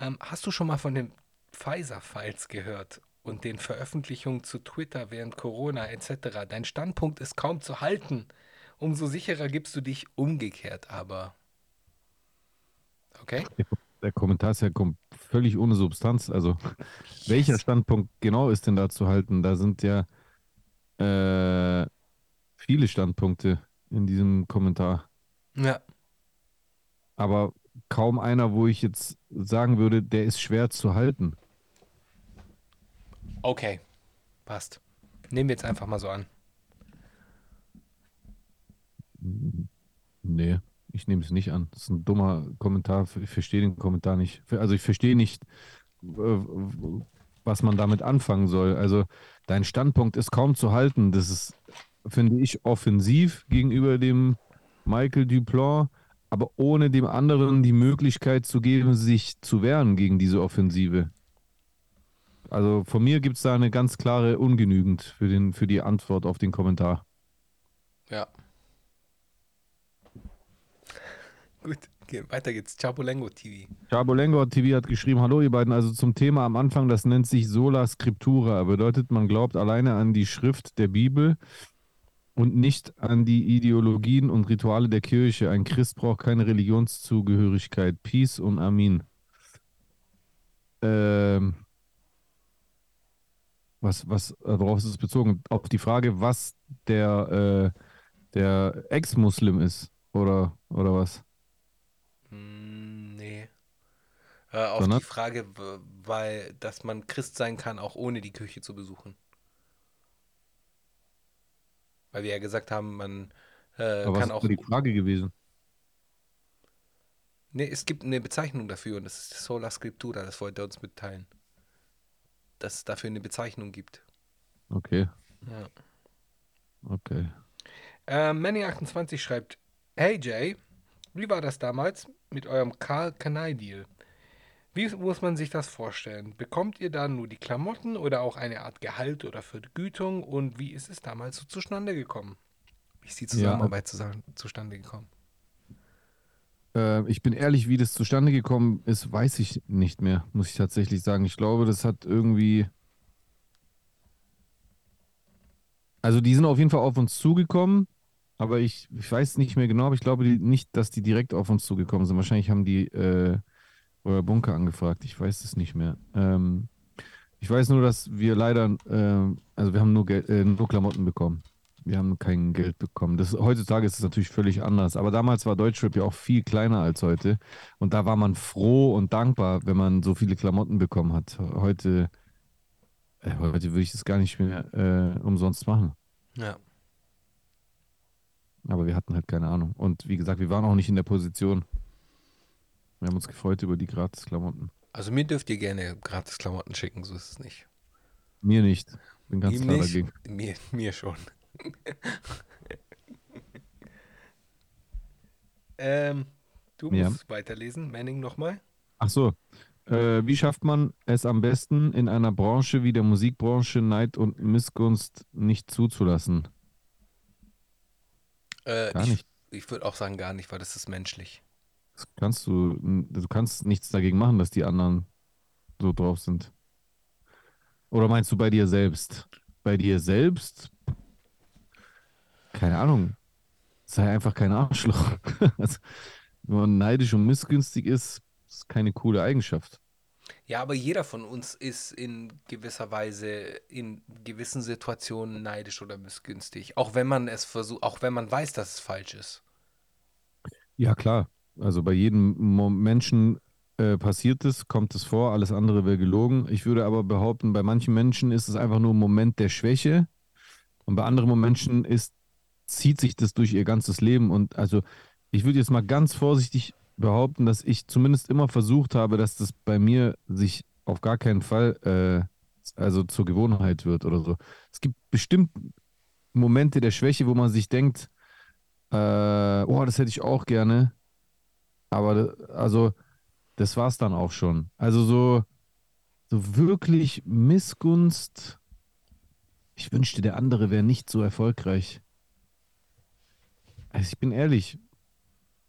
[SPEAKER 2] ähm, hast du schon mal von den Pfizer-Files gehört und den Veröffentlichungen zu Twitter während Corona etc.? Dein Standpunkt ist kaum zu halten. Umso sicherer gibst du dich umgekehrt, aber... Okay?
[SPEAKER 3] Der, Kommentar ist ja völlig ohne Substanz. Also, welcher Standpunkt genau ist denn da zu halten? Da sind ja äh, viele Standpunkte in diesem Kommentar.
[SPEAKER 2] Ja,
[SPEAKER 3] Aber kaum einer, wo ich jetzt sagen würde, der ist schwer zu halten.
[SPEAKER 2] okay. Passt. Nehmen wir jetzt einfach mal so an.
[SPEAKER 3] Nee, ich nehme es nicht an. Das ist ein dummer Kommentar. Ich verstehe den Kommentar nicht. Also, ich verstehe nicht, was man damit anfangen soll. Also, dein Standpunkt ist kaum zu halten. Das ist, finde ich, offensiv gegenüber dem Michael Duplan, aber ohne dem anderen die Möglichkeit zu geben, sich zu wehren gegen diese Offensive. Also von mir gibt es da eine ganz klare Ungenügend für, den, für die Antwort auf den Kommentar.
[SPEAKER 2] Ja. Gut, weiter geht's. Chabolengo TV.
[SPEAKER 3] Chabolengo TV hat geschrieben, hallo ihr beiden, also zum Thema am Anfang, das nennt sich Sola Scriptura, bedeutet, man glaubt alleine an die Schrift der Bibel und nicht an die Ideologien und Rituale der Kirche. Ein Christ braucht keine Religionszugehörigkeit. Peace und Amin. Ähm, was, was, äh, worauf ist es bezogen? Auf die Frage, was der, äh, der Ex-Muslim ist, oder, oder was?
[SPEAKER 2] Hm, nee. Äh, auf
[SPEAKER 3] Sondern?
[SPEAKER 2] die Frage, weil, dass man Christ sein kann, auch ohne die Kirche zu besuchen. Weil wir ja gesagt haben, man äh,
[SPEAKER 3] Aber was
[SPEAKER 2] kann
[SPEAKER 3] ist
[SPEAKER 2] auch.
[SPEAKER 3] da die Frage gewesen?
[SPEAKER 2] Nee, es gibt eine Bezeichnung dafür und das ist Sola Scriptura, das wollte er uns mitteilen. Dass es dafür eine Bezeichnung gibt.
[SPEAKER 3] Okay,
[SPEAKER 2] Ja.
[SPEAKER 3] okay.
[SPEAKER 2] Äh, Manny28 schreibt: Hey Jay, wie war das damals mit eurem Karl Kanai-Deal? Wie muss man sich das vorstellen? Bekommt ihr da nur die Klamotten oder auch eine Art Gehalt oder Vergütung? Und wie ist es damals so zustande gekommen? Wie ist die Zusammenarbeit zusammen, zustande gekommen?
[SPEAKER 3] Äh, ich bin ehrlich, wie das zustande gekommen ist, weiß ich nicht mehr, muss ich tatsächlich sagen. Ich glaube, das hat irgendwie. Also, die sind auf jeden Fall auf uns zugekommen, aber ich, ich weiß nicht mehr genau, aber ich glaube die, nicht, dass die direkt auf uns zugekommen sind. Wahrscheinlich haben die äh, euer Bunker angefragt. Ich weiß es nicht mehr. Ähm, ich weiß nur, dass wir leider, äh, also wir haben nur, Gel äh, nur Klamotten bekommen. Wir haben kein Geld bekommen. Das, heutzutage ist es natürlich völlig anders. Aber damals war Deutschrap ja auch viel kleiner als heute. Und da war man froh und dankbar, wenn man so viele Klamotten bekommen hat. Heute, äh, heute würde ich das gar nicht mehr äh, umsonst machen.
[SPEAKER 2] Ja.
[SPEAKER 3] Aber wir hatten halt keine Ahnung. Und wie gesagt, wir waren auch nicht in der Position. Wir haben uns gefreut über die Gratis-Klamotten.
[SPEAKER 2] Also mir dürft ihr gerne gratis Klamotten schicken, so ist es nicht.
[SPEAKER 3] Mir nicht. Bin ganz
[SPEAKER 2] Ihm
[SPEAKER 3] klar
[SPEAKER 2] nicht,
[SPEAKER 3] dagegen.
[SPEAKER 2] Mir, mir schon. ähm, du
[SPEAKER 3] Ja.
[SPEAKER 2] musst weiterlesen. Manning nochmal.
[SPEAKER 3] Ach so. Äh, wie schafft man es am besten, in einer Branche wie der Musikbranche Neid und Missgunst nicht zuzulassen?
[SPEAKER 2] Äh,
[SPEAKER 3] Gar
[SPEAKER 2] ich
[SPEAKER 3] nicht.
[SPEAKER 2] ich würde auch sagen gar nicht, weil das ist menschlich.
[SPEAKER 3] Das kannst du, du kannst nichts dagegen machen, dass die anderen so drauf sind. Oder meinst du bei dir selbst? Bei dir selbst? Keine Ahnung. Sei einfach kein Arschloch. Also, wenn man neidisch und missgünstig ist, ist keine coole Eigenschaft.
[SPEAKER 2] Ja, aber jeder von uns ist in gewisser Weise in gewissen Situationen neidisch oder missgünstig. Auch wenn man es versucht, auch wenn man weiß, dass es falsch ist.
[SPEAKER 3] Ja, klar. Also bei jedem Menschen äh, passiert es, kommt es vor, alles andere wäre gelogen. Ich würde aber behaupten, bei manchen Menschen ist es einfach nur ein Moment der Schwäche und bei anderen Menschen ist, zieht sich das durch ihr ganzes Leben. Und also ich würde jetzt mal ganz vorsichtig behaupten, dass ich zumindest immer versucht habe, dass das bei mir sich auf gar keinen Fall äh, also zur Gewohnheit wird oder so. Es gibt bestimmt Momente der Schwäche, wo man sich denkt, äh, oh, das hätte ich auch gerne. Aber also, das war's dann auch schon. Also so, so wirklich Missgunst. Ich wünschte, der andere wäre nicht so erfolgreich. Also ich bin ehrlich,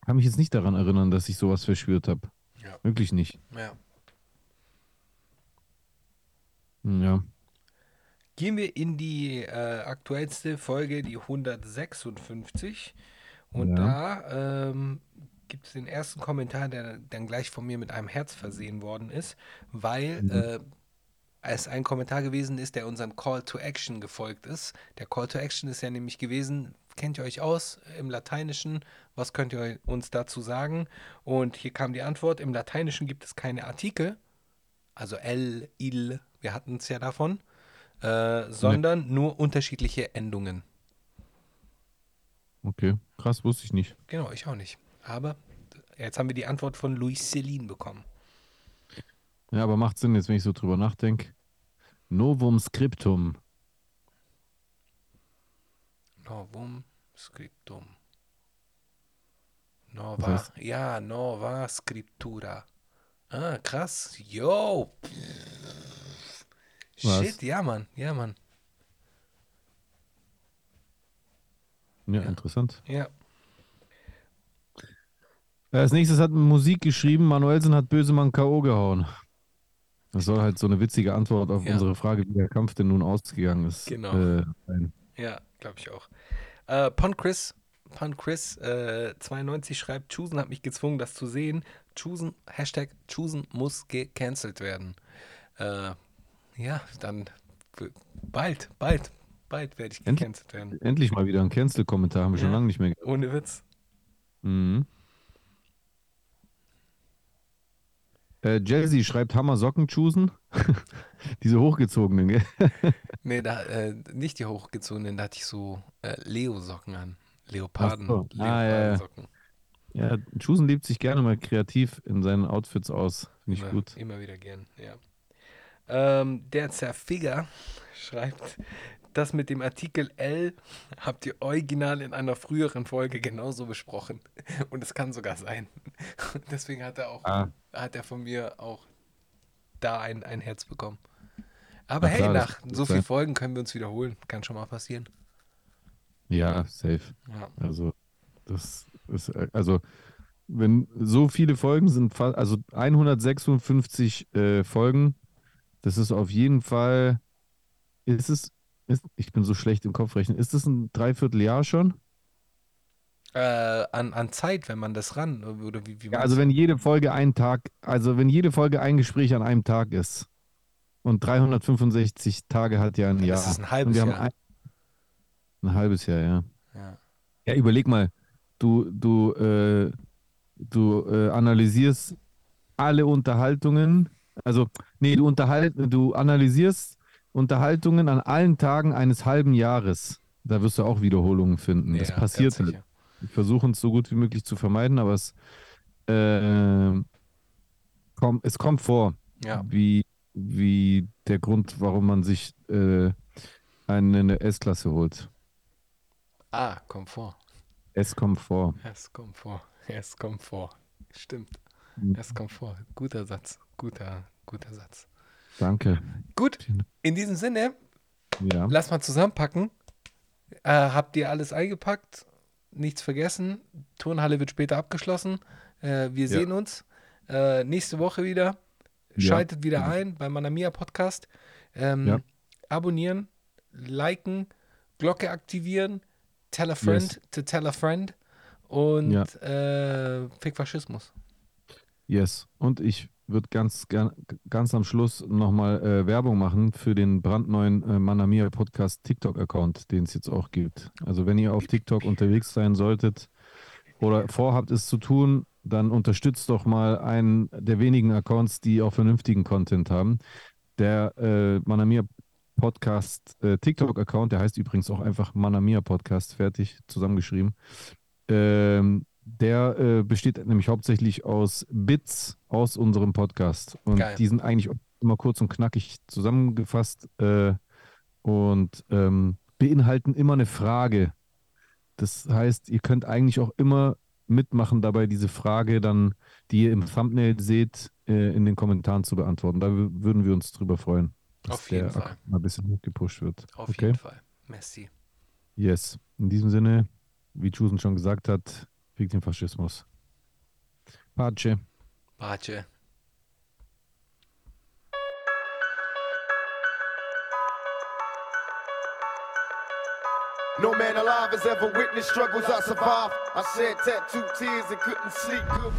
[SPEAKER 3] kann mich jetzt nicht daran erinnern, dass ich sowas verspürt habe.
[SPEAKER 2] Ja.
[SPEAKER 3] Wirklich nicht.
[SPEAKER 2] Ja.
[SPEAKER 3] Ja.
[SPEAKER 2] Gehen wir in die äh, aktuellste Folge, die 156. Und
[SPEAKER 3] Ja.
[SPEAKER 2] da ähm, gibt es den ersten Kommentar, der dann gleich von mir mit einem Herz versehen worden ist, weil äh, es ein Kommentar gewesen ist, der unserem Call to Action gefolgt ist. Der Call to Action ist ja nämlich gewesen, kennt ihr euch aus im Lateinischen? Was könnt ihr uns dazu sagen? Und hier kam die Antwort, im Lateinischen gibt es keine Artikel, also el, il, wir hatten es ja davon, äh, sondern nur unterschiedliche Endungen.
[SPEAKER 3] Okay. Krass, wusste ich nicht.
[SPEAKER 2] Genau, ich auch nicht. Aber jetzt haben wir die Antwort von Louis Celine bekommen.
[SPEAKER 3] Ja, aber macht Sinn jetzt, wenn ich so drüber nachdenke. Novum Scriptum.
[SPEAKER 2] Novum Scriptum. Nova,
[SPEAKER 3] heißt-
[SPEAKER 2] ja, Nova Scriptura. Ah, krass. Yo.
[SPEAKER 3] Was?
[SPEAKER 2] Shit, ja, Mann. Ja, Mann.
[SPEAKER 3] Ja,
[SPEAKER 2] Ja.
[SPEAKER 3] interessant.
[SPEAKER 2] Ja.
[SPEAKER 3] Als nächstes hat Musik geschrieben, Manuelsen hat Bösemann K.O. gehauen. Das soll halt so eine witzige Antwort auf
[SPEAKER 2] Ja.
[SPEAKER 3] unsere Frage, wie der Kampf denn nun ausgegangen ist.
[SPEAKER 2] Genau.
[SPEAKER 3] Äh.
[SPEAKER 2] Ja, glaube ich auch. Äh, Pon Chris, Pon Chris äh, 92 schreibt, Chusen hat mich gezwungen, das zu sehen. Chusen, Hashtag Chusen muss gecancelt werden. Äh, ja, dann bald, bald, bald werde ich gecancelt werden.
[SPEAKER 3] Endlich mal wieder ein Cancel-Kommentar, haben wir schon
[SPEAKER 2] Ja.
[SPEAKER 3] lange nicht mehr gehabt.
[SPEAKER 2] Ohne Witz.
[SPEAKER 3] Mhm. Äh, Jazzy schreibt Hammer Socken choosen. Diese hochgezogenen, gell?
[SPEAKER 2] Nee, da, äh, nicht die hochgezogenen, da hatte ich so äh, Leo-Socken an. Leoparden,
[SPEAKER 3] so. Ah, ja, ja. Choosen lebt sich gerne mal kreativ in seinen Outfits aus. Finde ich
[SPEAKER 2] immer,
[SPEAKER 3] gut.
[SPEAKER 2] Immer wieder gern, ja. Ähm, der Zerfiger schreibt, das mit dem Artikel L habt ihr original in einer früheren Folge genauso besprochen. Und es kann sogar sein. Deswegen hat er auch,
[SPEAKER 3] Ah.
[SPEAKER 2] hat er von mir auch da ein, ein Herz bekommen. Aber
[SPEAKER 3] Na
[SPEAKER 2] hey,
[SPEAKER 3] klar,
[SPEAKER 2] nach so vielen Folgen können wir uns wiederholen. Kann schon mal passieren.
[SPEAKER 3] Ja, safe.
[SPEAKER 2] Ja.
[SPEAKER 3] Also, das ist, also, wenn so viele Folgen sind, also 156 äh, Folgen, das ist auf jeden Fall, ist es, ist, ich bin so schlecht im Kopfrechnen, ist es ein Dreivierteljahr schon?
[SPEAKER 2] Äh, an, an Zeit, wenn man das ran, oder wie, wie
[SPEAKER 3] Ja, also wenn jede Folge ein Tag, also wenn jede Folge ein Gespräch an einem Tag ist und 365 Tage hat ja ein
[SPEAKER 2] Ja,
[SPEAKER 3] Jahr.
[SPEAKER 2] das ist ein halbes Jahr.
[SPEAKER 3] Ein, ein halbes Jahr, ja.
[SPEAKER 2] Ja.
[SPEAKER 3] Ja, überleg mal, du, du, äh, du äh, analysierst alle Unterhaltungen, also, nee, du unterhalt, du analysierst Unterhaltungen an allen Tagen eines halben Jahres. Da wirst du auch Wiederholungen finden. das
[SPEAKER 2] Ja,
[SPEAKER 3] passiert
[SPEAKER 2] ganz
[SPEAKER 3] halt. Wir versuchen es so gut wie möglich zu vermeiden, aber es, äh, komm, es kommt vor,
[SPEAKER 2] Ja.
[SPEAKER 3] wie, wie der Grund, warum man sich äh, eine S-Klasse holt.
[SPEAKER 2] Ah, Komfort.
[SPEAKER 3] Es kommt vor.
[SPEAKER 2] Es kommt vor. Es kommt vor. Stimmt.
[SPEAKER 3] Mhm.
[SPEAKER 2] Es kommt vor. Guter Satz. Guter, guter Satz.
[SPEAKER 3] Danke.
[SPEAKER 2] Gut, in diesem Sinne,
[SPEAKER 3] Ja.
[SPEAKER 2] lass mal zusammenpacken. Äh, habt ihr alles eingepackt? Nichts vergessen. Turnhalle wird später abgeschlossen. Äh, wir sehen uns äh, nächste Woche wieder.
[SPEAKER 3] Ja.
[SPEAKER 2] Schaltet wieder ein beim Manamia Podcast. Ähm,
[SPEAKER 3] Ja.
[SPEAKER 2] Abonnieren, liken, Glocke aktivieren, tell a friend
[SPEAKER 3] Yes.
[SPEAKER 2] to tell a friend und
[SPEAKER 3] Ja.
[SPEAKER 2] äh, Fick Faschismus.
[SPEAKER 3] Yes. Und ich würde ganz, ganz am Schluss nochmal äh, Werbung machen für den brandneuen äh, Manamia Podcast TikTok-Account, den es jetzt auch gibt. Also wenn ihr auf TikTok unterwegs sein solltet oder vorhabt, es zu tun, dann unterstützt doch mal einen der wenigen Accounts, die auch vernünftigen Content haben. Der äh, Manamia Podcast äh, TikTok-Account, der heißt übrigens auch einfach Manamia Podcast, fertig, zusammengeschrieben. Ähm, der äh, besteht nämlich hauptsächlich aus Bits aus unserem Podcast. Und
[SPEAKER 2] Geil.
[SPEAKER 3] die sind eigentlich immer kurz und knackig zusammengefasst äh, und ähm, beinhalten immer eine Frage. Das heißt, ihr könnt eigentlich auch immer mitmachen, dabei diese Frage dann, die ihr im Thumbnail seht, äh, in den Kommentaren zu beantworten. Da wü- würden wir uns drüber freuen, dass
[SPEAKER 2] Auf jeden
[SPEAKER 3] der
[SPEAKER 2] Fall.
[SPEAKER 3] Mal ein bisschen hochgepusht wird.
[SPEAKER 2] Auf
[SPEAKER 3] okay?
[SPEAKER 2] jeden Fall. Messi.
[SPEAKER 3] Yes. In diesem Sinne, wie Chusen schon gesagt hat, fick den Faschismus. Pace.
[SPEAKER 2] Bace.
[SPEAKER 1] No man alive has ever witnessed struggles I survived. I shed tattooed tears and couldn't sleep good.